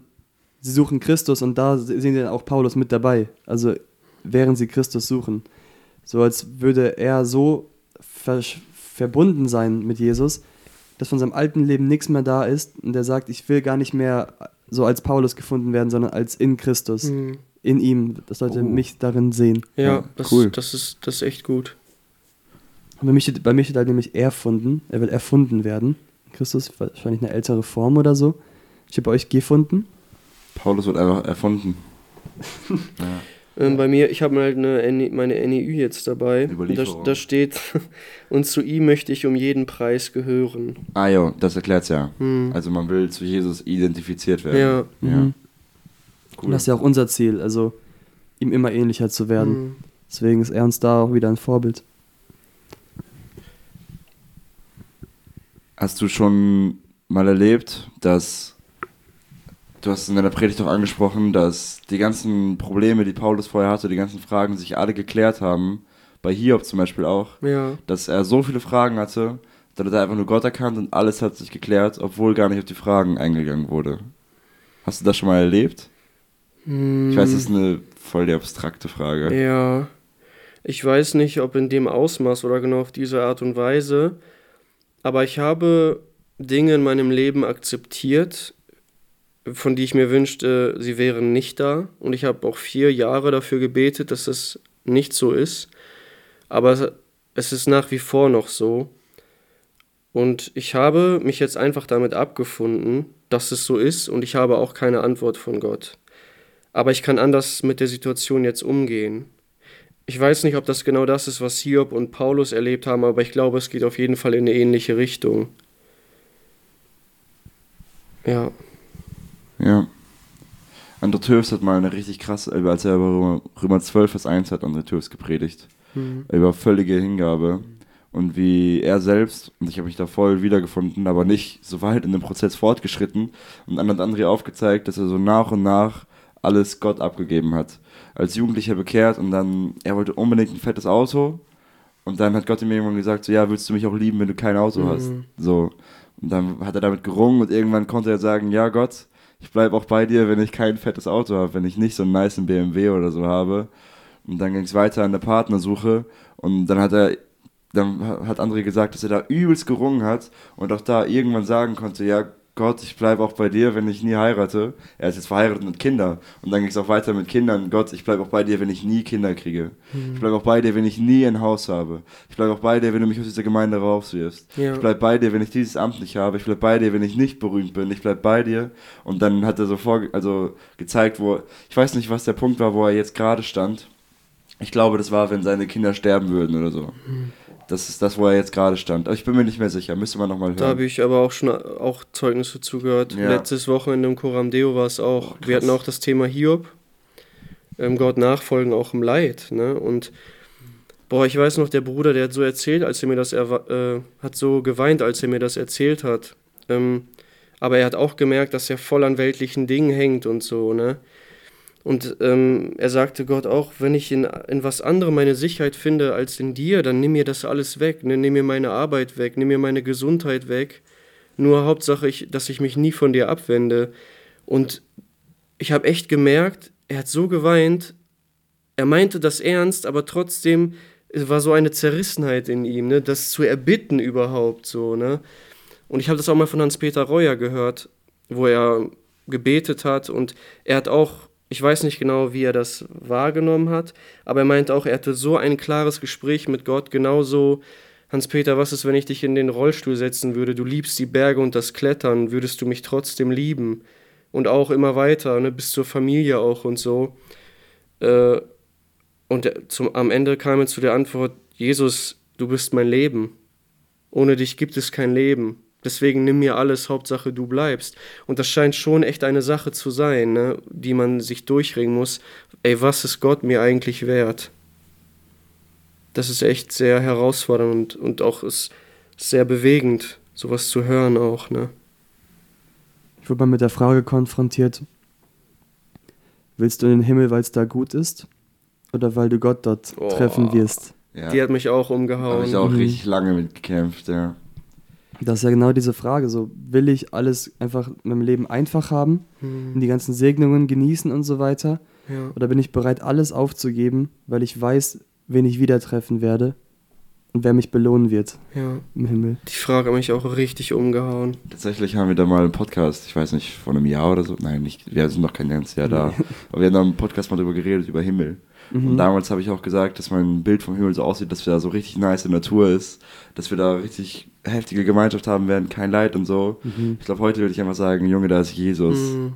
sie suchen Christus und da sehen sie dann auch Paulus mit dabei. Also während sie Christus suchen. So als würde er so ver verbunden sein mit Jesus, dass von seinem alten Leben nichts mehr da ist und er sagt, ich will gar nicht mehr so als Paulus gefunden werden, sondern als in Christus, Hm. in ihm, dass Leute Oh. mich darin sehen. Ja, Ja, das, cool. das, ist, das ist echt gut. Und bei mir, steht, bei mir steht halt nämlich erfunden. Er will erfunden werden. Christus wahrscheinlich eine ältere Form oder so. Steht bei euch gefunden. Paulus wird einfach erfunden. ja. Ähm, bei mir, ich habe halt eine, NE meine NEU jetzt dabei. Da, Überlieferung. da steht, und zu ihm möchte ich um jeden Preis gehören. Ah jo, das erklärt's ja. Hm. Also man will zu Jesus identifiziert werden. Ja. Ja, Mhm. cool. Und das ist ja auch unser Ziel, also ihm immer ähnlicher zu werden. Hm. Deswegen ist er uns da auch wieder ein Vorbild. Hast du schon mal erlebt, dass du hast in deiner Predigt auch angesprochen, dass die ganzen Probleme, die Paulus vorher hatte, die ganzen Fragen sich alle geklärt haben, bei Hiob zum Beispiel auch, Ja. dass er so viele Fragen hatte, dann hat er einfach nur Gott erkannt und alles hat sich geklärt, obwohl gar nicht auf die Fragen eingegangen wurde. Hast du das schon mal erlebt? Ich weiß, das ist eine voll die abstrakte Frage. Ja. Ich weiß nicht, ob in dem Ausmaß oder genau auf diese Art und Weise, aber ich habe Dinge in meinem Leben akzeptiert, von die ich mir wünschte, sie wären nicht da. Und ich habe auch vier Jahre dafür gebetet, dass das nicht so ist. Aber es ist nach wie vor noch so. Und ich habe mich jetzt einfach damit abgefunden, dass es so ist und ich habe auch keine Antwort von Gott. Aber ich kann anders mit der Situation jetzt umgehen. Ich weiß nicht, ob das genau das ist, was Hiob und Paulus erlebt haben, aber ich glaube, es geht auf jeden Fall in eine ähnliche Richtung. Ja. Ja. André Töfs hat mal eine richtig krasse, als er über Römer 12, Vers 1 hat André Töfs gepredigt. Mhm. Über völlige Hingabe. Und wie er selbst, und ich habe mich da voll wiedergefunden, aber nicht so weit in dem Prozess fortgeschritten. Und dann hat André aufgezeigt, dass er so nach und nach alles Gott abgegeben hat. Als Jugendlicher bekehrt und dann, er wollte unbedingt ein fettes Auto. Und dann hat Gott ihm irgendwann gesagt, so, ja, willst du mich auch lieben, wenn du kein Auto mhm. hast? So. Und dann hat er damit gerungen und irgendwann konnte er sagen, ja Gott, ich bleibe auch bei dir, wenn ich kein fettes Auto habe, wenn ich nicht so einen nice BMW oder so habe. Und dann ging es weiter an der Partnersuche und dann hat er, dann hat André gesagt, dass er da übelst gerungen hat und auch da irgendwann sagen konnte, ja Gott, ich bleibe auch bei dir, wenn ich nie heirate. Er ist jetzt verheiratet mit Kindern. Und dann ging es auch weiter mit Kindern. Gott, ich bleibe auch bei dir, wenn ich nie Kinder kriege. Mhm. Ich bleibe auch bei dir, wenn ich nie ein Haus habe. Ich bleibe auch bei dir, wenn du mich aus dieser Gemeinde rauswirfst. Ja. Ich bleibe bei dir, wenn ich dieses Amt nicht habe. Ich bleibe bei dir, wenn ich nicht berühmt bin. Ich bleibe bei dir. Und dann hat er so vor, also gezeigt, wo, ich weiß nicht, was der Punkt war, wo er jetzt gerade stand. Ich glaube, das war, wenn seine Kinder sterben würden oder so. Mhm. Das ist das, wo er jetzt gerade stand. Aber ich bin mir nicht mehr sicher. Müsste man nochmal hören. Da habe ich aber auch schon auch Zeugnisse zugehört. Ja. Letztes Wochenende im Coram Deo war es auch. Oh, wir hatten auch das Thema Hiob. Ähm, Gott nachfolgen auch im Leid. Ne? Und boah, ich weiß noch, der Bruder, der hat so erzählt, als er mir das äh, hat so geweint, als er mir das erzählt hat. Ähm, aber er hat auch gemerkt, dass er voll an weltlichen Dingen hängt und so, ne? Und ähm, er sagte Gott auch, wenn ich in, in was anderem meine Sicherheit finde als in dir, dann nimm mir das alles weg, ne? nimm mir meine Arbeit weg, nimm mir meine Gesundheit weg. Nur Hauptsache, ich, dass ich mich nie von dir abwende. Und ich habe echt gemerkt, er hat so geweint, er meinte das ernst, aber trotzdem war so eine Zerrissenheit in ihm, ne? das zu erbitten überhaupt so. Ne? Und ich habe das auch mal von Hans-Peter Reuer gehört, wo er gebetet hat und er hat auch ich weiß nicht genau, wie er das wahrgenommen hat, aber er meint auch, er hatte so ein klares Gespräch mit Gott, genauso, Hans-Peter, was ist, wenn ich dich in den Rollstuhl setzen würde? Du liebst die Berge und das Klettern, würdest du mich trotzdem lieben? Und auch immer weiter, ne, bis zur Familie auch und so. Äh, und zum, am Ende kam er zu der Antwort, Jesus, du bist mein Leben. Ohne dich gibt es kein Leben. Deswegen nimm mir alles, Hauptsache du bleibst. Und das scheint schon echt eine Sache zu sein, ne, die man sich durchringen muss. Ey, was ist Gott mir eigentlich wert? Das ist echt sehr herausfordernd und, und auch ist sehr bewegend, sowas zu hören auch, ne? Ich wurde mal mit der Frage konfrontiert, willst du in den Himmel, weil es da gut ist? Oder weil du Gott dort oh, treffen wirst? Ja. Die hat mich auch umgehauen. Habe ich auch mhm. richtig lange mitgekämpft, ja. Das ist ja genau diese Frage. So, will ich alles einfach in meinem Leben einfach haben mhm. und die ganzen Segnungen genießen und so weiter? Ja. Oder bin ich bereit, alles aufzugeben, weil ich weiß, wen ich wieder treffen werde und wer mich belohnen wird ja. im Himmel? Die Frage hat mich auch richtig umgehauen. Tatsächlich haben wir da mal einen Podcast, ich weiß nicht, vor einem Jahr oder so. Nein, nicht, wir sind noch kein ganzes Jahr da. Aber wir haben da einen Podcast mal drüber geredet, über Himmel. Mhm. Und damals habe ich auch gesagt, dass mein Bild vom Himmel so aussieht, dass wir da so richtig nice in Natur ist, dass wir da richtig heftige Gemeinschaft haben werden, kein Leid und so. Mhm. Ich glaube, heute würde ich einfach sagen, Junge, da ist Jesus. Mhm.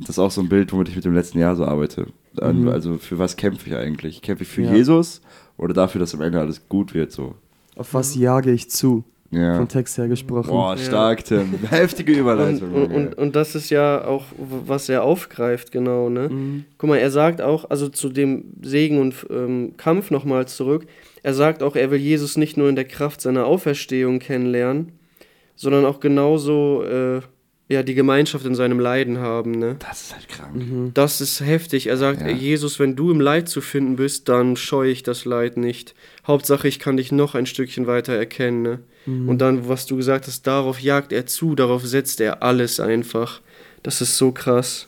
Das ist auch so ein Bild, womit ich mit dem letzten Jahr so arbeite. Mhm. Also für was kämpfe ich eigentlich? Kämpfe ich für ja. Jesus oder dafür, dass am Ende alles gut wird so? Auf was jage ich zu? Ja. Vom Text her gesprochen. Boah, stark, Tim. Heftige Überleitung. Und, und, und, das ist ja auch, was er aufgreift, genau, ne? Mhm. Guck mal, er sagt auch, also zu dem Segen und ähm, Kampf nochmal zurück, er sagt auch, er will Jesus nicht nur in der Kraft seiner Auferstehung kennenlernen, sondern auch genauso äh, ja, die Gemeinschaft in seinem Leiden haben. Ne? Das ist halt krank. Mhm. Das ist heftig. Er sagt, ja. Jesus, wenn du im Leid zu finden bist, dann scheue ich das Leid nicht. Hauptsache, ich kann dich noch ein Stückchen weiter erkennen. Ne? Mhm. Und dann, was du gesagt hast, darauf jagt er zu, darauf setzt er alles einfach. Das ist so krass.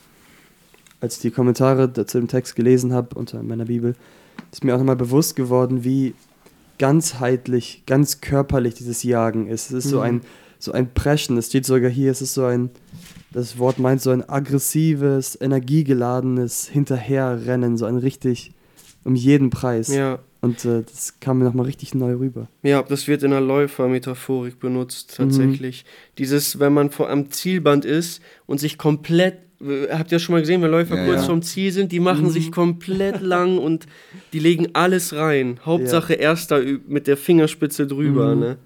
Als ich die Kommentare zu dem Text gelesen habe unter meiner Bibel, ist mir auch nochmal bewusst geworden, wie ganzheitlich, ganz körperlich dieses Jagen ist. Es ist so Mhm. ein so ein Preschen. Es steht sogar hier, es ist so ein das Wort meint so ein aggressives, energiegeladenes Hinterherrennen, so ein richtig um jeden Preis. Ja, Und äh, das kam mir nochmal richtig neu rüber. ja, das wird in der Läufermetaphorik benutzt, tatsächlich. Dieses, wenn man vor am Zielband ist und sich komplett, äh, habt ihr schon mal gesehen, wenn Läufer Ja, kurz ja. vorm Ziel sind, die machen sich komplett lang und die legen alles rein. Hauptsache erster ü- mit der Fingerspitze drüber, Mhm. ne?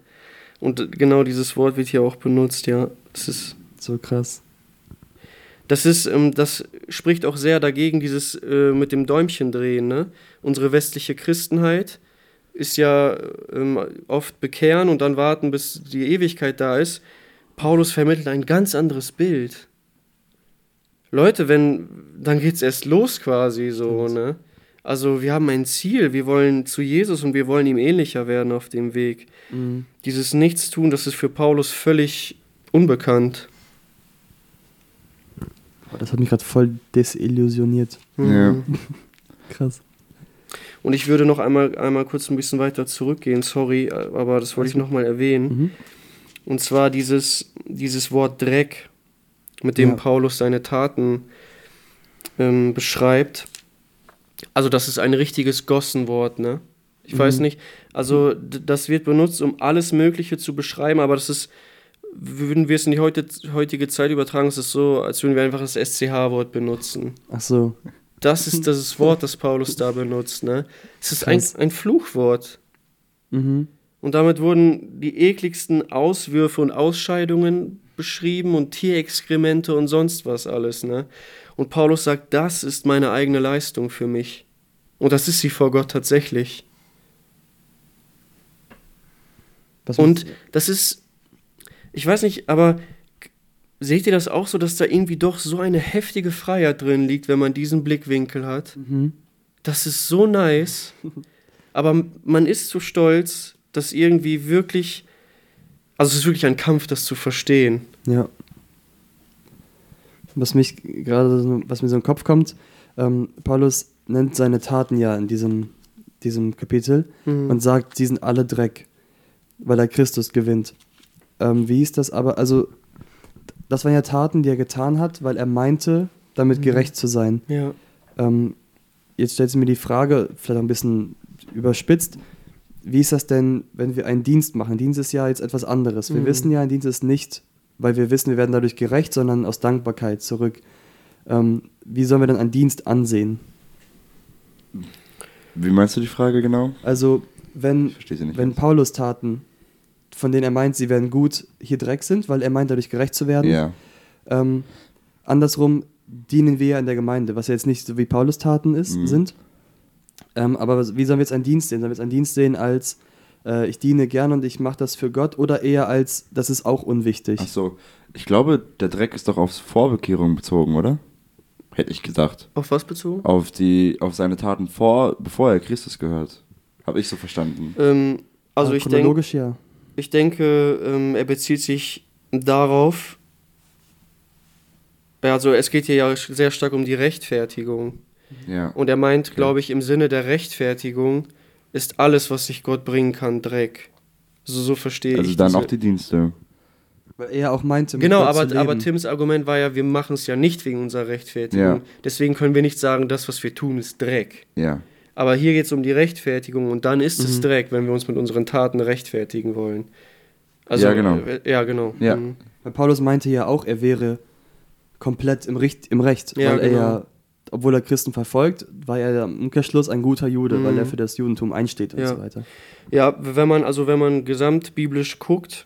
Und genau dieses Wort wird hier auch benutzt, ja. Das ist So krass. Das ist, ähm, das spricht auch sehr dagegen, dieses äh, mit dem Däumchen drehen. Ne? Unsere westliche Christenheit ist ja ähm, oft bekehren und dann warten, bis die Ewigkeit da ist. Paulus vermittelt ein ganz anderes Bild. Leute, wenn, dann geht's erst los quasi so, ne? Also wir haben ein Ziel, wir wollen zu Jesus und wir wollen ihm ähnlicher werden auf dem Weg. Mhm. Dieses Nichtstun, das ist für Paulus völlig unbekannt. Das hat mich gerade voll desillusioniert. Ja. Mhm. Krass. Und ich würde noch einmal, einmal kurz ein bisschen weiter zurückgehen, sorry, aber das wollte ich nochmal erwähnen. Mhm. Und zwar dieses, dieses Wort Dreck, mit dem Ja. Paulus seine Taten ähm, beschreibt. Also das ist ein richtiges Gossenwort, ne? Ich Mhm. weiß nicht, also das wird benutzt, um alles Mögliche zu beschreiben, aber das ist, würden wir es in die heute, heutige Zeit übertragen, ist es so, als würden wir einfach das SCH-Wort benutzen. Ach so. Das ist das Wort, das Paulus da benutzt, ne? Es ist ein, ein Fluchwort. Mhm. Und damit wurden die ekligsten Auswürfe und Ausscheidungen beschrieben und Tierexkremente und sonst was alles, ne? Und Paulus sagt, das ist meine eigene Leistung für mich. Und das ist sie vor Gott tatsächlich. Was Und das ist, ich weiß nicht, aber seht ihr das auch so, dass da irgendwie doch so eine heftige Freiheit drin liegt, wenn man diesen Blickwinkel hat? Mhm. Das ist so nice. Aber man ist zu stolz, das irgendwie wirklich. Also es ist wirklich ein Kampf, das zu verstehen. Ja. Was mich gerade, so- was mir so in den Kopf kommt, ähm, Paulus nennt seine Taten ja in diesem, diesem Kapitel Mhm. und sagt, die sind alle Dreck, weil er Christus gewinnt. Ähm, wie ist das aber? Also, das waren ja Taten, die er getan hat, weil er meinte, damit Mhm. gerecht zu sein. Ja. Ähm, jetzt stellt sich mir die Frage, vielleicht ein bisschen überspitzt, wie ist das denn, wenn wir einen Dienst machen? Dienst ist ja jetzt etwas anderes. Wir Mhm. wissen ja, ein Dienst ist nicht, weil wir wissen, wir werden dadurch gerecht, sondern aus Dankbarkeit zurück. Ähm, wie sollen wir dann einen Dienst ansehen? Wie meinst du die Frage genau? Also, wenn, wenn Paulus Taten, von denen er meint, sie werden gut, hier Dreck sind, weil er meint, dadurch gerecht zu werden, ja. ähm, andersrum dienen wir ja in der Gemeinde, was ja jetzt nicht so wie Paulus Taten ist, Mhm. sind. Ähm, aber wie sollen wir jetzt einen Dienst sehen? Sollen wir jetzt einen Dienst sehen als äh, ich diene gern und ich mache das für Gott oder eher als das ist auch unwichtig? Ach so. Ich glaube, der Dreck ist doch aufs Vorbekehrung bezogen, oder? Hätte ich gesagt. Auf was bezogen? Auf die, auf seine Taten vor, bevor er Christus gehört. Habe ich so verstanden. Ähm, also Ja, ich denke, ja. ich denke, ähm, er bezieht sich darauf. Also es geht hier ja sehr stark um die Rechtfertigung. Ja. Und er meint, glaube ich, im Sinne der Rechtfertigung ist alles, was sich Gott bringen kann, Dreck. So, so verstehe Also ich dann diese- auch die Dienste. Weil er auch meinte, mit Genau, Gott zu aber, aber. Tims Argument war ja, wir machen es ja nicht wegen unserer Rechtfertigung. Ja. Deswegen können wir nicht sagen, das, was wir tun, ist Dreck. Ja. Aber hier geht es um die Rechtfertigung und dann ist es Mhm. Dreck, wenn wir uns mit unseren Taten rechtfertigen wollen. Also, Ja, genau. äh, ja, genau. Ja. Mhm. Weil Paulus meinte ja auch, er wäre komplett im, Richt, im Recht, Ja, weil er genau. ja, obwohl er Christen verfolgt, war er im Umkehrschluss ein guter Jude, weil Mhm. er für das Judentum einsteht und Ja. so weiter. Ja, wenn man, also wenn man gesamtbiblisch guckt,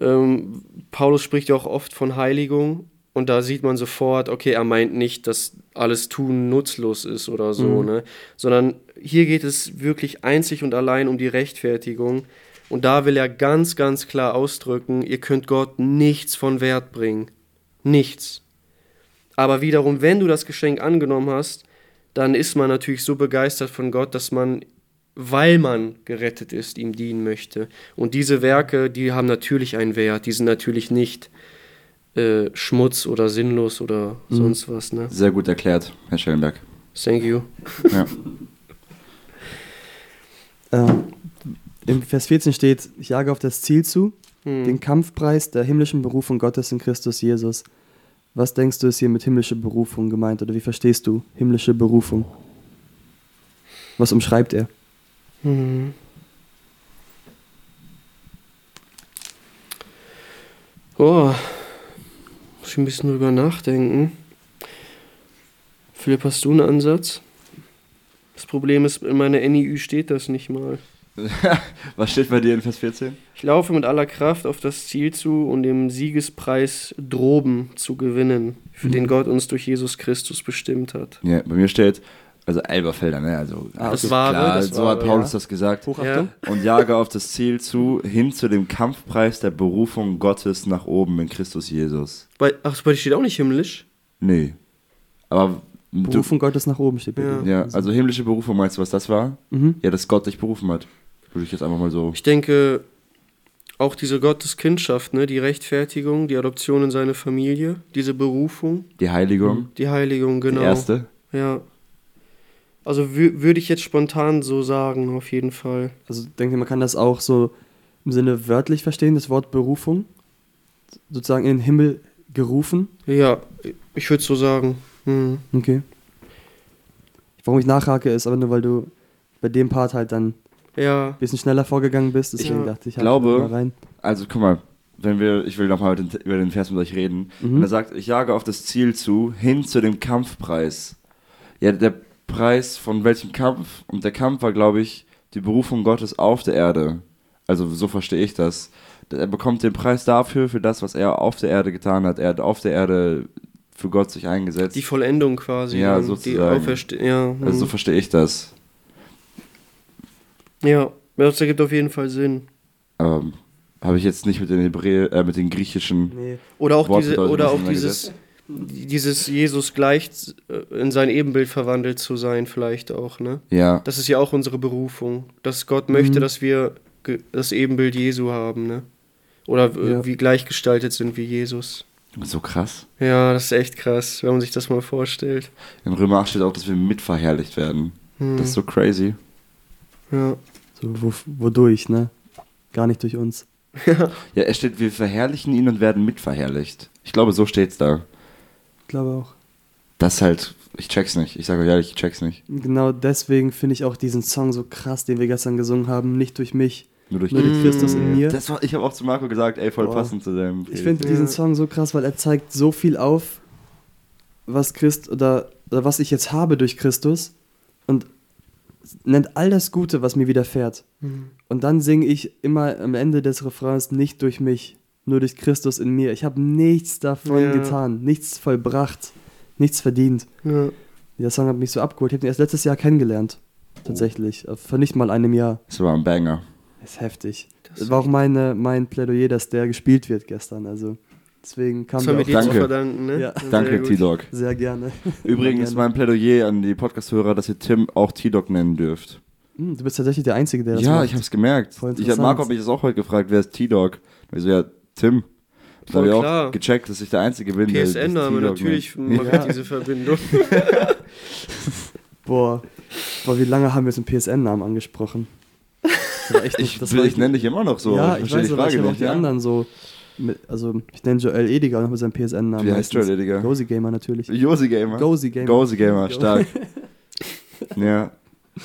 ähm, Paulus spricht ja auch oft von Heiligung und da sieht man sofort, okay, er meint nicht, dass alles Tun nutzlos ist oder so, Mhm. ne? Sondern hier geht es wirklich einzig und allein um die Rechtfertigung. Und da will er ganz, ganz klar ausdrücken, ihr könnt Gott nichts von Wert bringen. Nichts. Aber wiederum, wenn du das Geschenk angenommen hast, dann ist man natürlich so begeistert von Gott, dass man, weil man gerettet ist, ihm dienen möchte. Und diese Werke, die haben natürlich einen Wert, die sind natürlich nicht äh, Schmutz oder sinnlos oder Mhm. sonst was. Ne? Sehr gut erklärt, Herr Schellenberg. Thank you. Ja. Ähm, Im Vers 14 steht, ich jage auf das Ziel zu, Hm. den Kampfpreis der himmlischen Berufung Gottes in Christus Jesus. Was denkst du, ist hier mit himmlische Berufung gemeint oder wie verstehst du himmlische Berufung? Was umschreibt er? Mhm. Oh, muss ich ein bisschen drüber nachdenken. Philipp, hast du einen Ansatz? Das Problem ist, in meiner NIÜ steht das nicht mal. Was steht bei dir in Vers 14? Ich laufe mit aller Kraft auf das Ziel zu, um den Siegespreis droben zu gewinnen, für den Gott uns durch Jesus Christus bestimmt hat. Ja, bei mir steht, also Elberfelder, ne? Also, Ah, das okay. Wahre, klar, das so Wahre, hat Paulus ja. das gesagt. Hochachtung? Und jage auf das Ziel zu, hin zu dem Kampfpreis der Berufung Gottes nach oben in Christus Jesus. Bei, ach, bei dir steht auch nicht himmlisch? Nee. Aber du, Berufung Gottes nach oben steht bei Ja. dir. ja, also himmlische Berufung, meinst du, was das war? Mhm. Ja, dass Gott dich berufen hat. Würde ich jetzt einfach mal so. Ich denke, auch diese Gotteskindschaft, ne, die Rechtfertigung, die Adoption in seine Familie, diese Berufung, Die Heiligung, die Heiligung, genau. die erste. Ja. Also wü- würde ich jetzt spontan so sagen, auf jeden Fall. Also denke, man kann das auch so im Sinne wörtlich verstehen, das Wort Berufung. Sozusagen in den Himmel gerufen. Ja, ich würde so sagen. Hm. Okay. Warum ich nachhake, ist aber nur, weil du bei dem Part halt dann Ja, bisschen schneller vorgegangen bist. Deswegen Ja. dachte ich, hake glaube- mal rein. Also guck mal, wenn wir, ich will nochmal über den Vers mit euch reden. Mhm. Und er sagt, ich jage auf das Ziel zu, hin zu dem Kampfpreis. Ja, der Preis von welchem Kampf? Und der Kampf war, glaube ich, die Berufung Gottes auf der Erde. Also so verstehe ich das. Er bekommt den Preis dafür, für das, was er auf der Erde getan hat. Er hat auf der Erde für Gott sich eingesetzt. die Vollendung quasi. Ja, Die sozusagen. Auferstehung. Ja, hm. also so verstehe ich das. Ja, das ergibt auf jeden Fall Sinn. Ähm, Habe ich jetzt nicht mit den Hebräer, äh, mit den griechischen. Nee. Oder auch, diese, oder auch dieses, dieses Jesus gleich äh, in sein Ebenbild verwandelt zu sein, vielleicht auch, ne? Ja, Das ist ja auch unsere Berufung, dass Gott möchte, Mhm. dass wir das Ebenbild Jesu haben, ne? Oder Ja. wie gleichgestaltet sind wie Jesus. so krass. Ja, das ist echt krass, wenn man sich das mal vorstellt. In Römer 8 steht auch, dass wir mitverherrlicht werden. Hm. Das ist so crazy. Ja. So, wo, wodurch, ne? Gar nicht durch uns. Ja, es steht, wir verherrlichen ihn und werden mitverherrlicht. Ich glaube, so steht's da. Ich glaube auch. Das ist halt, ich check's nicht. Ich sage euch ehrlich, ich check's nicht. Genau deswegen finde ich auch diesen Song so krass, den wir gestern gesungen haben. Nicht durch mich, Nur durch nur durch. Christus in mir. Das war, ich habe auch zu Marco gesagt, ey, voll Boah. passend zu dem. Ich finde Ja. diesen Song so krass, weil er zeigt so viel auf, was Christ oder, oder was ich jetzt habe durch Christus nennt all das Gute, was mir widerfährt. Hm. Und dann singe ich immer am Ende des Refrains nicht durch mich, nur durch Christus in mir. Ich habe nichts davon Ja. getan, nichts vollbracht, nichts verdient. Ja. Der Song hat mich so abgeholt. Ich habe ihn erst letztes Jahr kennengelernt. Tatsächlich. Vor nicht mal einem Jahr. Das war ein Banger. Das ist heftig. Das Das war auch meine, mein Plädoyer, dass der gespielt wird gestern. Also deswegen kam Das haben wir dir zu Danke. verdanken, ne? Ja. Danke. T-Dog. sehr gerne. Übrigens mein Plädoyer an die Podcast-Hörer, dass ihr Tim auch T-Dog nennen dürft. Hm, du bist tatsächlich der Einzige, der das Ja, macht. ich hab's gemerkt. Voll Ich hab interessant. Marco hat mich das auch heute gefragt, wer ist T-Dog? Ich so, ja, Tim. Da Voll habe ich klar. auch gecheckt, dass ich der Einzige bin, PSN-Name, T-Dog natürlich mag ich diese Verbindung. Boah. Boah, wie lange haben wir jetzt einen PSN-Namen angesprochen? Das war echt Ich, das will- war ich nenne dich immer noch so. ja, versteh ich weiß, aber ich habe nicht, die ja? anderen so. Mit, also, ich nenne Joel Ediger noch mit seinem PSN-Namen. Wie heißt Joel Ediger? Gozy Gamer natürlich. Josi Gamer. Gozy Gamer. Gozi Gamer, stark. ja.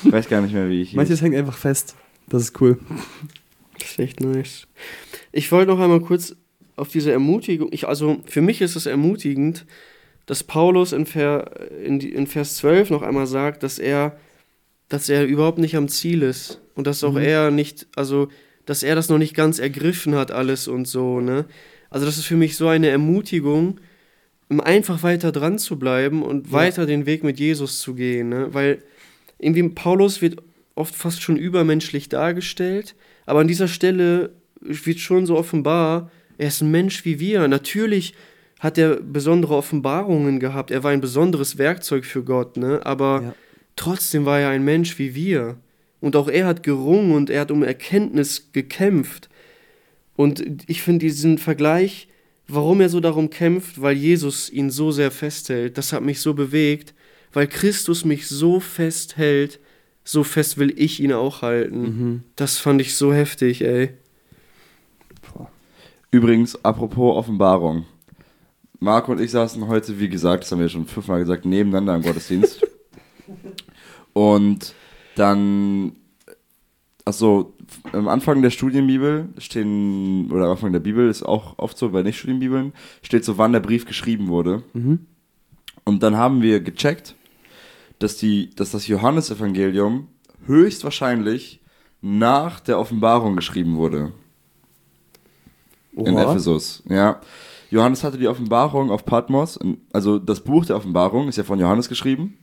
Ich weiß gar nicht mehr, wie ich hieß. Manches hängt einfach fest. Das ist cool. Das ist echt nice. Ich wollte noch einmal kurz auf diese Ermutigung, ich, also für mich ist es ermutigend, dass Paulus in, Ver, in, die, in Vers 12 noch einmal sagt, dass er, dass er überhaupt nicht am Ziel ist und dass auch Mhm. er nicht, also dass er das noch nicht ganz ergriffen hat alles und so, ne? Also das ist für mich so eine Ermutigung, um einfach weiter dran zu bleiben und Ja. weiter den Weg mit Jesus zu gehen, ne? Weil irgendwie Paulus wird oft fast schon übermenschlich dargestellt, aber an dieser Stelle wird schon so offenbar, er ist ein Mensch wie wir. Natürlich hat er besondere Offenbarungen gehabt, er war ein besonderes Werkzeug für Gott, ne? aber Ja. trotzdem war er ein Mensch wie wir. Und auch er hat gerungen und er hat um Erkenntnis gekämpft. Und ich finde diesen Vergleich, warum er so darum kämpft, weil Jesus ihn so sehr festhält, das hat mich so bewegt, weil Christus mich so festhält so fest will ich ihn auch halten. Mhm. Das fand ich so heftig, ey. Übrigens, apropos Offenbarung. Marco und ich saßen heute, wie gesagt, das haben wir schon fünfmal gesagt, nebeneinander im Gottesdienst. und dann, also am Anfang der Studienbibel stehen, oder am Anfang der Bibel ist auch oft so bei Nicht-Studienbibeln, steht so, wann der Brief geschrieben wurde. Mhm. Und dann haben wir gecheckt, dass, die, dass das Johannesevangelium höchstwahrscheinlich nach der Offenbarung geschrieben wurde. In Oha. Ephesus, ja. Johannes hatte die Offenbarung auf Patmos, in- also das Buch der Offenbarung ist ja von Johannes geschrieben.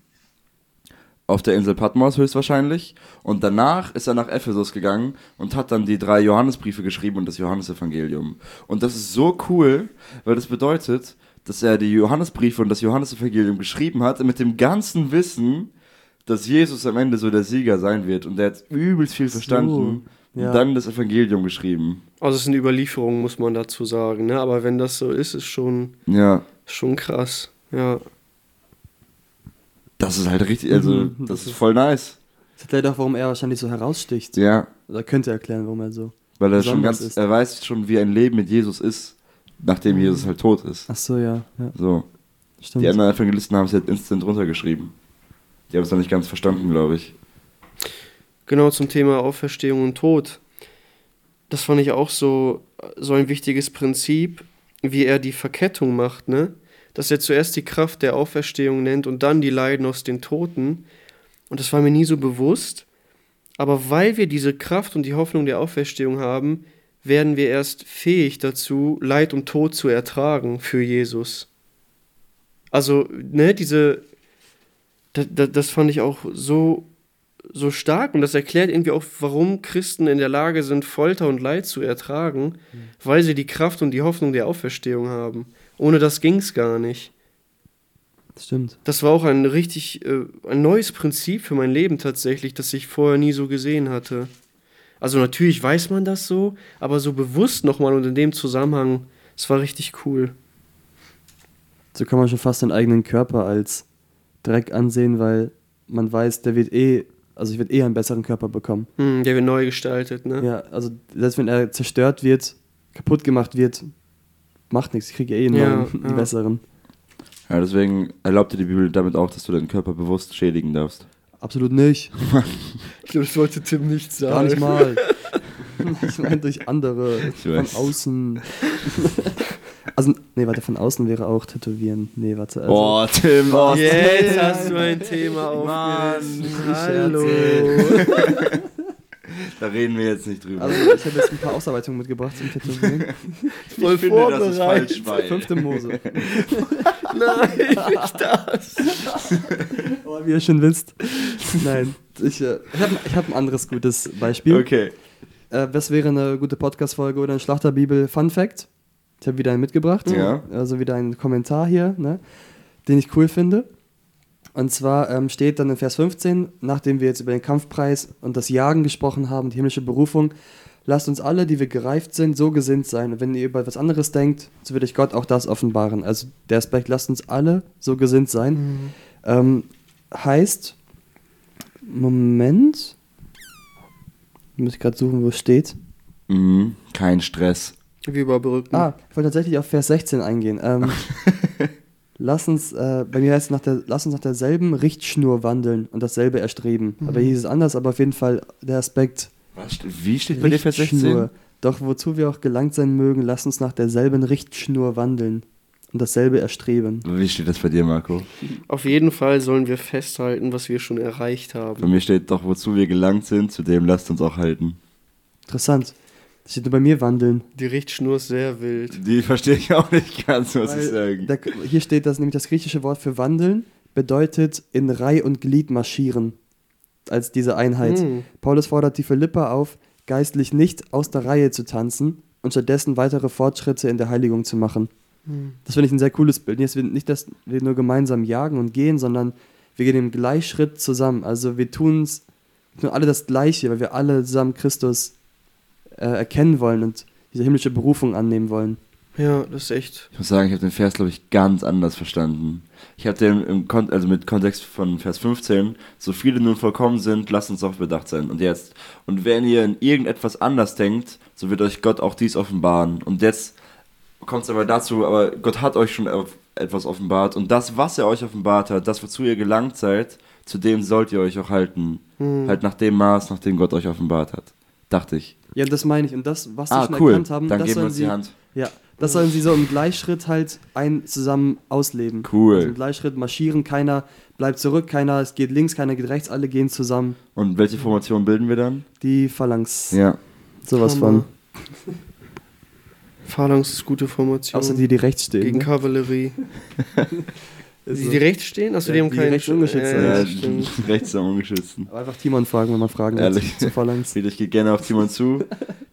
Auf der Insel Patmos höchstwahrscheinlich. Und danach ist er nach Ephesus gegangen und hat dann die drei Johannesbriefe geschrieben und das Johannesevangelium. Und das ist so cool, weil das bedeutet, dass er die Johannesbriefe und das Johannesevangelium geschrieben hat mit dem ganzen Wissen, dass Jesus am Ende so der Sieger sein wird. Und er hat übelst viel verstanden. ja. Und dann das Evangelium geschrieben. Also es ist eine Überlieferung, muss man dazu sagen, ne? Aber wenn das so ist, ist schon, Ja. schon krass. Ja. Das ist halt richtig, also Mhm, das das ist voll nice. Das erklärt auch, warum er wahrscheinlich so heraussticht. Ja, Oder könnte erklären, warum er so. weil er schon ganz, ist. er weiß schon, wie ein Leben mit Jesus ist, nachdem Mhm. Jesus halt tot ist. Ach so, ja. ja So. stimmt. Die anderen Evangelisten haben es halt instant runtergeschrieben. Die haben es noch nicht ganz verstanden, glaube ich. Genau zum Thema Auferstehung und Tod. Das fand ich auch so, so ein wichtiges Prinzip, wie er die Verkettung macht, ne? Dass er zuerst die Kraft der Auferstehung nennt und dann die Leiden aus den Toten. Und das war mir nie so bewusst. Aber weil wir diese Kraft und die Hoffnung der Auferstehung haben, werden wir erst fähig dazu, Leid und Tod zu ertragen für Jesus. Also, ne, diese, das, das fand ich auch so so stark und das erklärt irgendwie auch, warum Christen in der Lage sind, Folter und Leid zu ertragen, weil sie die Kraft und die Hoffnung der Auferstehung haben. Ohne das ging es gar nicht. Das stimmt. Das war auch ein richtig, äh, ein neues Prinzip für mein Leben tatsächlich, das ich vorher nie so gesehen hatte. Also natürlich weiß man das so, aber so bewusst nochmal und in dem Zusammenhang, es war richtig cool. So kann man schon fast den eigenen Körper als Dreck ansehen, weil man weiß, der wird eh, also ich werde eh einen besseren Körper bekommen. Hm, der wird neu gestaltet, ne? Ja, also selbst wenn er zerstört wird, kaputt gemacht wird, macht nichts. Ich kriege eh einen Ja, neuen, einen ja. besseren. Ja, deswegen erlaubt dir die Bibel damit auch, dass du deinen Körper bewusst schädigen darfst. Absolut nicht. Ich glaube, das wollte Tim nicht sagen. Gar nicht mal. ich meine durch andere. Ich von weiß. außen. also, nee, warte, von außen wäre auch tätowieren. Nee, warte. Also, Boah, Tim, oh, Jetzt hast du ein Thema Mann, aufgerissen. ich Hallo. Da reden wir jetzt nicht drüber. also ich habe jetzt ein paar Ausarbeitungen mitgebracht zum Tätowieren. Voll ich finde, das ist falsch, weil Fünfte Mose. Nein, nicht das. Oh, wie ihr schon wisst. Nein, ich, äh, ich habe hab ein anderes gutes Beispiel. Okay. Äh, was wäre eine gute Podcast-Folge oder ein Schlachterbibel Fun Fact? Ich habe wieder einen mitgebracht. Ja. Also wieder einen Kommentar hier, ne, den ich cool finde. Und zwar ähm, steht dann in Vers 15, nachdem wir jetzt über den Kampfpreis und das Jagen gesprochen haben, die himmlische Berufung, lasst uns alle, die wir gereift sind, so gesinnt sein. Und wenn ihr über etwas anderes denkt, so wird euch Gott auch das offenbaren. Also der Aspekt, lasst uns alle so gesinnt sein, ähm, heißt, Moment, muss ich gerade suchen, wo es steht. Mhm, kein Stress. Wir überbrücken. Ah, ich wollte tatsächlich auf Vers 16 eingehen. Ähm, lass uns, äh, bei mir heißt es, nach der, lass uns nach derselben Richtschnur wandeln und dasselbe erstreben. Aber hier hieß es anders, aber auf jeden Fall der Aspekt Was, wie steht bei dir Vers 16? Doch wozu wir auch gelangt sein mögen, lass uns nach derselben Richtschnur wandeln und dasselbe erstreben. Wie steht das bei dir, Marco? Auf jeden Fall sollen wir festhalten, was wir schon erreicht Bei haben. mir steht doch, wozu wir gelangt sind, zu dem lasst uns auch halten. Interessant. Das steht nur bei mir wandeln. Die Richtschnur ist sehr wild. Die verstehe ich auch nicht ganz, muss ich Weil sagen. Da, hier steht das nämlich das griechische Wort für wandeln bedeutet in Reih und Glied marschieren als diese Einheit. Hm. Paulus fordert die Philipper auf, geistlich nicht aus der Reihe zu tanzen und stattdessen weitere Fortschritte in der Heiligung zu machen. Hm. Das finde ich ein sehr cooles Bild. Jetzt nicht, dass wir nur gemeinsam jagen und gehen, sondern wir gehen im Gleichschritt zusammen. Also wir tun's, tun alle das Gleiche, weil wir alle zusammen Christus äh, erkennen wollen und diese himmlische Berufung annehmen wollen. Ja, das ist echt. Ich muss sagen, ich habe den Vers, glaube ich, ganz anders verstanden. Ich habe den im Kon also mit Kontext von Vers 15, so viele nun vollkommen sind, lasst uns auf Bedacht sein. Und jetzt, und wenn ihr in irgendetwas anders denkt, so wird euch Gott auch dies offenbaren. Und jetzt kommt es aber dazu, aber Gott hat euch schon auf etwas offenbart. Und das, was er euch offenbart hat, das, wozu ihr gelangt seid, zu dem sollt ihr euch auch halten. Hm. Halt nach dem Maß, nach dem Gott euch offenbart hat. Dachte ich. Ja, das meine ich. Und das, was sie Ah, schon cool. erkannt haben, Dann das geben wir sollen uns sie, die Hand. Ja, das sollen sie so im Gleichschritt halt ein zusammen ausleben. Cool. Also Im Gleichschritt marschieren, keiner bleibt zurück, keiner es geht links, keiner geht rechts, alle gehen zusammen. Und welche Formation bilden wir dann? Die Phalanx. Ja. Sowas von. Phalanx ist gute Formation. Außer die, die rechts stehen. Gegen ne? Kavallerie. Ist Die, die rechts stehen? Achso, Ja, die haben keinen. rechts ungeschützt sind. ja, Ja, stimmt. rechts am Ungeschützten. Aber einfach Timon fragen, wenn man fragen will Ehrlich. Phalanx. Wieder, ich gehe gerne auf Timon zu.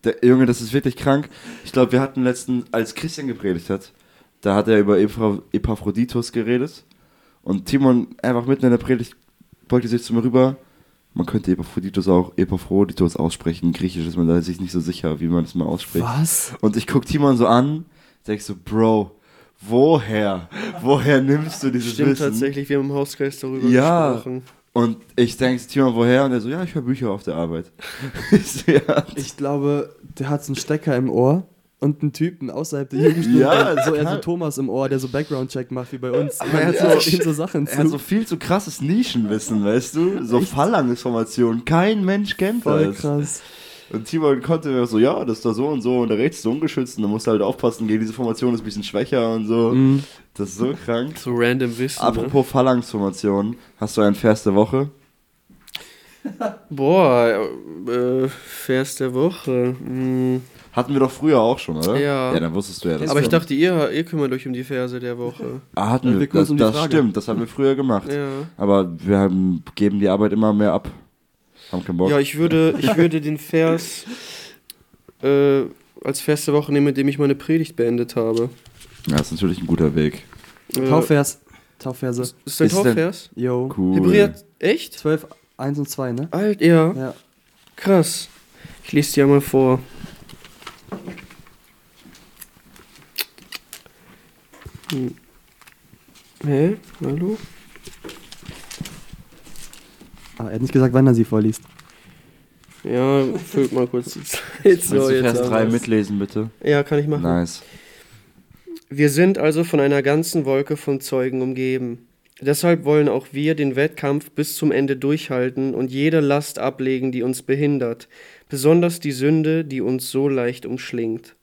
Der Junge, das ist wirklich krank. Ich glaube, wir hatten letzten, als Christian gepredigt hat, da hat er über Epaph- Epaphroditus geredet. Und Timon einfach mitten in der Predigt beugte sich zu mir rüber. Man könnte Epaphroditus auch Epaphroditus aussprechen. Griechisch ist man da sich nicht so sicher, wie man das mal ausspricht. Was? Und ich guck Timon so an, denk so, Bro, woher? Woher nimmst du dieses Stimmt Wissen? tatsächlich, wir haben im Hausgeist darüber Ja. gesprochen. Und ich denke, Timon, woher? Und er so, ja, ich höre Bücher auf der Arbeit. ich ja, glaube, der hat so einen Stecker im Ohr und einen Typen außerhalb der Jugendstunde. Ja, so, er so Thomas im Ohr, der so Background-Check macht wie bei uns. Aber er hat so, ihm so Sachen Er hat zu. so viel zu krasses Nischenwissen, weißt du? So Phalanx-Formationen. Kein Mensch kennt Voll das. krass. Und Timon konnte mir so, ja, das ist da so und so und der rechts ist so ungeschützt und da musst du halt aufpassen, gegen diese Formation ist ein bisschen schwächer und so. Mhm. Das ist so krank. So random Wissen. ne? Apropos Phalanx-Formation, hast du einen Vers der Woche? Boah, äh, Vers der Woche. Hm. Hatten wir doch früher auch schon, oder? Ja. Ja, dann wusstest du ja das. Aber ich dachte, ihr, ihr kümmert euch um die Verse der Woche. Ah, hatten Ja, wir. wir Das, um das stimmt, das haben wir früher gemacht. Ja. Aber wir haben, geben die Arbeit immer mehr ab. Haben keinen Bock. Ja, ich würde, ich würde den Vers äh, als Vers der Woche nehmen, mit dem ich meine Predigt beendet habe. Ja, das ist natürlich ein guter Weg. Äh, Taufvers. Taufverse. Ist dein Taufvers? Yo. Cool. Hebräer, echt? 12, 1 und 2, ne? Alt, ja. Ja. Krass. Ich lese dir mal vor. Hm. Hä? Hallo? Ah, er hat nicht gesagt, wann er sie vorliest. Ja, füllt mal kurz die Zeit. Willst So, du jetzt Vers haben 3 wir's. mitlesen, bitte? Ja, kann ich machen. Nice. Wir sind also von einer ganzen Wolke von Zeugen umgeben. Deshalb wollen auch wir den Wettkampf bis zum Ende durchhalten und jede Last ablegen, die uns behindert, besonders die Sünde, die uns so leicht umschlingt.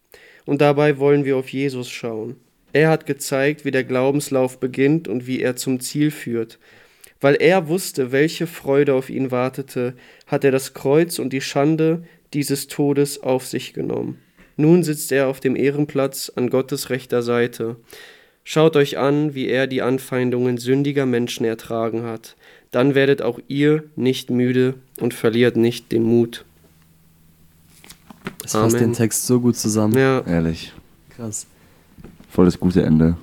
Und dabei wollen wir auf Jesus schauen. Er hat gezeigt, wie der Glaubenslauf beginnt und wie er zum Ziel führt. Weil er wusste, welche Freude auf ihn wartete, hat er das Kreuz und die Schande dieses Todes auf sich genommen. Nun sitzt er auf dem Ehrenplatz an Gottes rechter Seite. Schaut euch an, wie er die Anfeindungen sündiger Menschen ertragen hat. Dann werdet auch ihr nicht müde und verliert nicht den Mut. Das fasst Amen. den Text so gut zusammen. Ja, Ehrlich. Krass. Voll das gute Ende.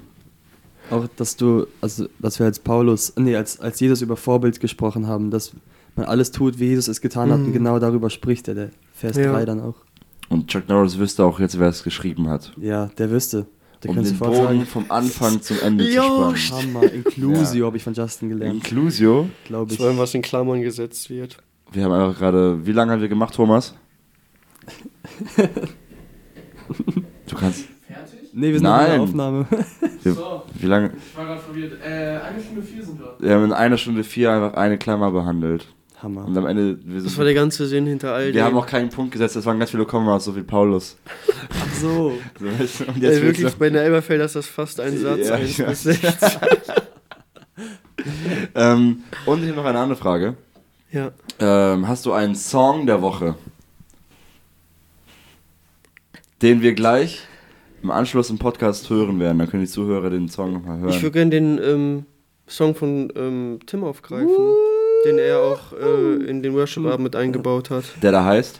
Auch, dass du, also, dass wir als Paulus, nee, als, als Jesus über Vorbild gesprochen haben, dass man alles tut, wie Jesus es getan hat und Mhm. genau darüber spricht er, der Vers Ja. 3 dann auch. Und Chuck Norris wüsste auch jetzt, wer es geschrieben hat. Ja, der wüsste. Der um den sagen, vom Anfang zum Ende Jo, zu spannen. Hammer, Inclusio habe ich von Justin gelernt, Inclusio. glaube ich. vor allem was in Klammern gesetzt wird. Wir haben einfach gerade. Wie lange haben wir gemacht, Thomas? Du kannst. Nee, wir sind Nein. in der Aufnahme. Wir, So, wie lange? ich war gerade verwirrt. Äh, eine Stunde vier sind wir. Wir haben in einer Stunde vier einfach eine Klammer behandelt. Hammer. Und am Ende. Wir, Das war der ganze Sinn hinter all wir dem. haben auch keinen Punkt gesetzt, es waren ganz viele Kommas, so wie Paulus. Ach so. So, weißt du, Und jetzt wirklich, willst bei der Elberfeld ist das fast ein Satz, Ja, 1 ja. bis 16. du, ähm, Und ich habe noch eine andere Frage. Ja. Ähm, hast du einen Song der Woche? Den wir gleich im Anschluss im Podcast hören werden. Dann können die Zuhörer den Song nochmal hören. Ich würde gerne den ähm, Song von ähm, Tim aufgreifen, den er auch äh, in den Worship-Abend mit eingebaut hat. der da heißt.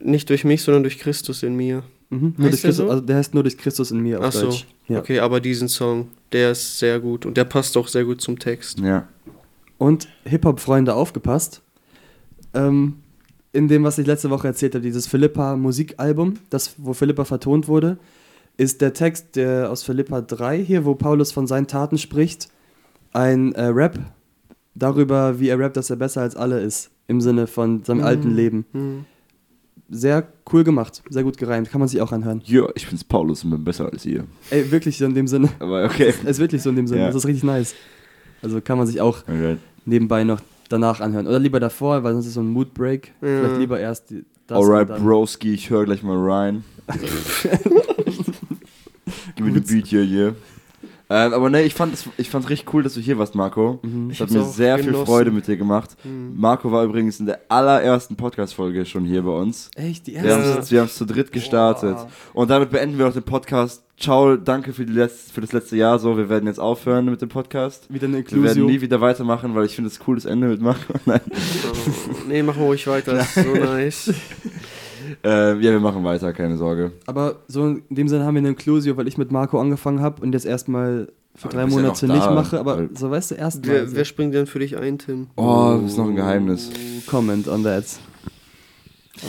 Nicht durch mich, sondern durch Christus in mir. Mhm. Nur Heißt durch der Christus, so? also der heißt nur durch Christus in mir auf Ach so, Deutsch. Ja. okay, aber diesen Song, der ist sehr gut und der passt auch sehr gut zum Text. Ja. Und Hip-Hop-Freunde aufgepasst. Ähm, in dem, was ich letzte Woche erzählt habe, dieses Philippa Musikalbum, das, wo Philippa vertont wurde, ist der Text der aus Philippa 3 hier, wo Paulus von seinen Taten spricht, ein äh, Rap darüber, wie er rappt, dass er besser als alle ist, im Sinne von seinem alten Leben. Hm. Sehr cool gemacht, sehr gut gereimt, kann man sich auch anhören. Ja, ich bin's Paulus und bin besser als ihr. Ey, wirklich so in dem Sinne. Aber okay. Es ist wirklich so in dem Sinne, Ja. das ist richtig nice. Also kann man sich auch okay. nebenbei noch danach anhören. Oder lieber davor, weil sonst ist so ein Moodbreak. Ja. Vielleicht lieber erst die, das Alright, Broski, ich höre gleich mal rein. Gib mir den Beat hier, hier. Ähm, aber ne, ich fand es ich fand's richtig cool, dass du hier warst, Marco. Mhm. Es Ich hat mir sehr viel genossen. Freude mit dir gemacht. Hm. Marco war übrigens in der allerersten Podcast-Folge schon hier bei uns. Echt, die Wir erste? haben es wir zu dritt gestartet. Boah. Und damit beenden wir auch den Podcast. Ciao, danke für, die Letz für das letzte Jahr. So, wir werden jetzt aufhören mit dem Podcast. Wieder eine Wir werden Inklusion. nie wieder weitermachen, weil ich finde es ein cooles Ende mit Marco. Nein. Oh, nee, machen wir ruhig weiter. Das ist so nice. Äh, ja, wir machen weiter, keine Sorge. Aber so in dem Sinne haben wir eine Inklusio, weil ich mit Marco angefangen habe und jetzt erstmal für Aber drei ja Monate noch nicht da, mache. Aber so weißt du, erstmal. Wer, wer springt denn für dich ein, Tim? Oh, das ist noch ein Geheimnis. Comment on that.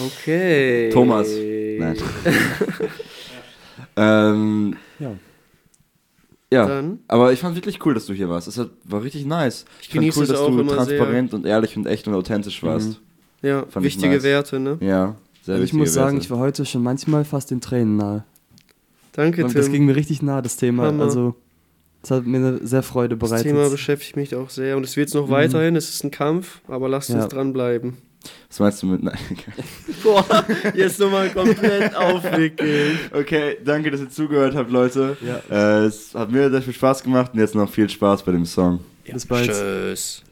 Okay. Thomas. Nein. Ähm, Ja. ja, Dann aber ich fand wirklich cool, dass du hier warst. Es war richtig nice. Ich fand genieße cool, es dass auch du transparent und ehrlich und echt und authentisch warst. Ja, Fand ich wichtige nice. Werte, ne? Ja, sehr Also ich wichtige muss sagen, Werte. ich war heute schon manchmal fast den Tränen nahe. Danke, Und das Tim. ging mir richtig nahe, das Thema. Hammer. Also, es hat mir eine sehr Freude Das bereitet. Thema beschäftigt mich auch sehr und es wird noch Mhm. weiterhin. Es ist ein Kampf, aber lasst Ja. uns dranbleiben. Was meinst du mit. Nein. Boah, jetzt nochmal komplett aufwickeln. okay, danke, dass ihr zugehört habt, Leute. Ja. Äh, es hat mir sehr viel Spaß gemacht und jetzt noch viel Spaß bei dem Song. Bis bald. Tschüss.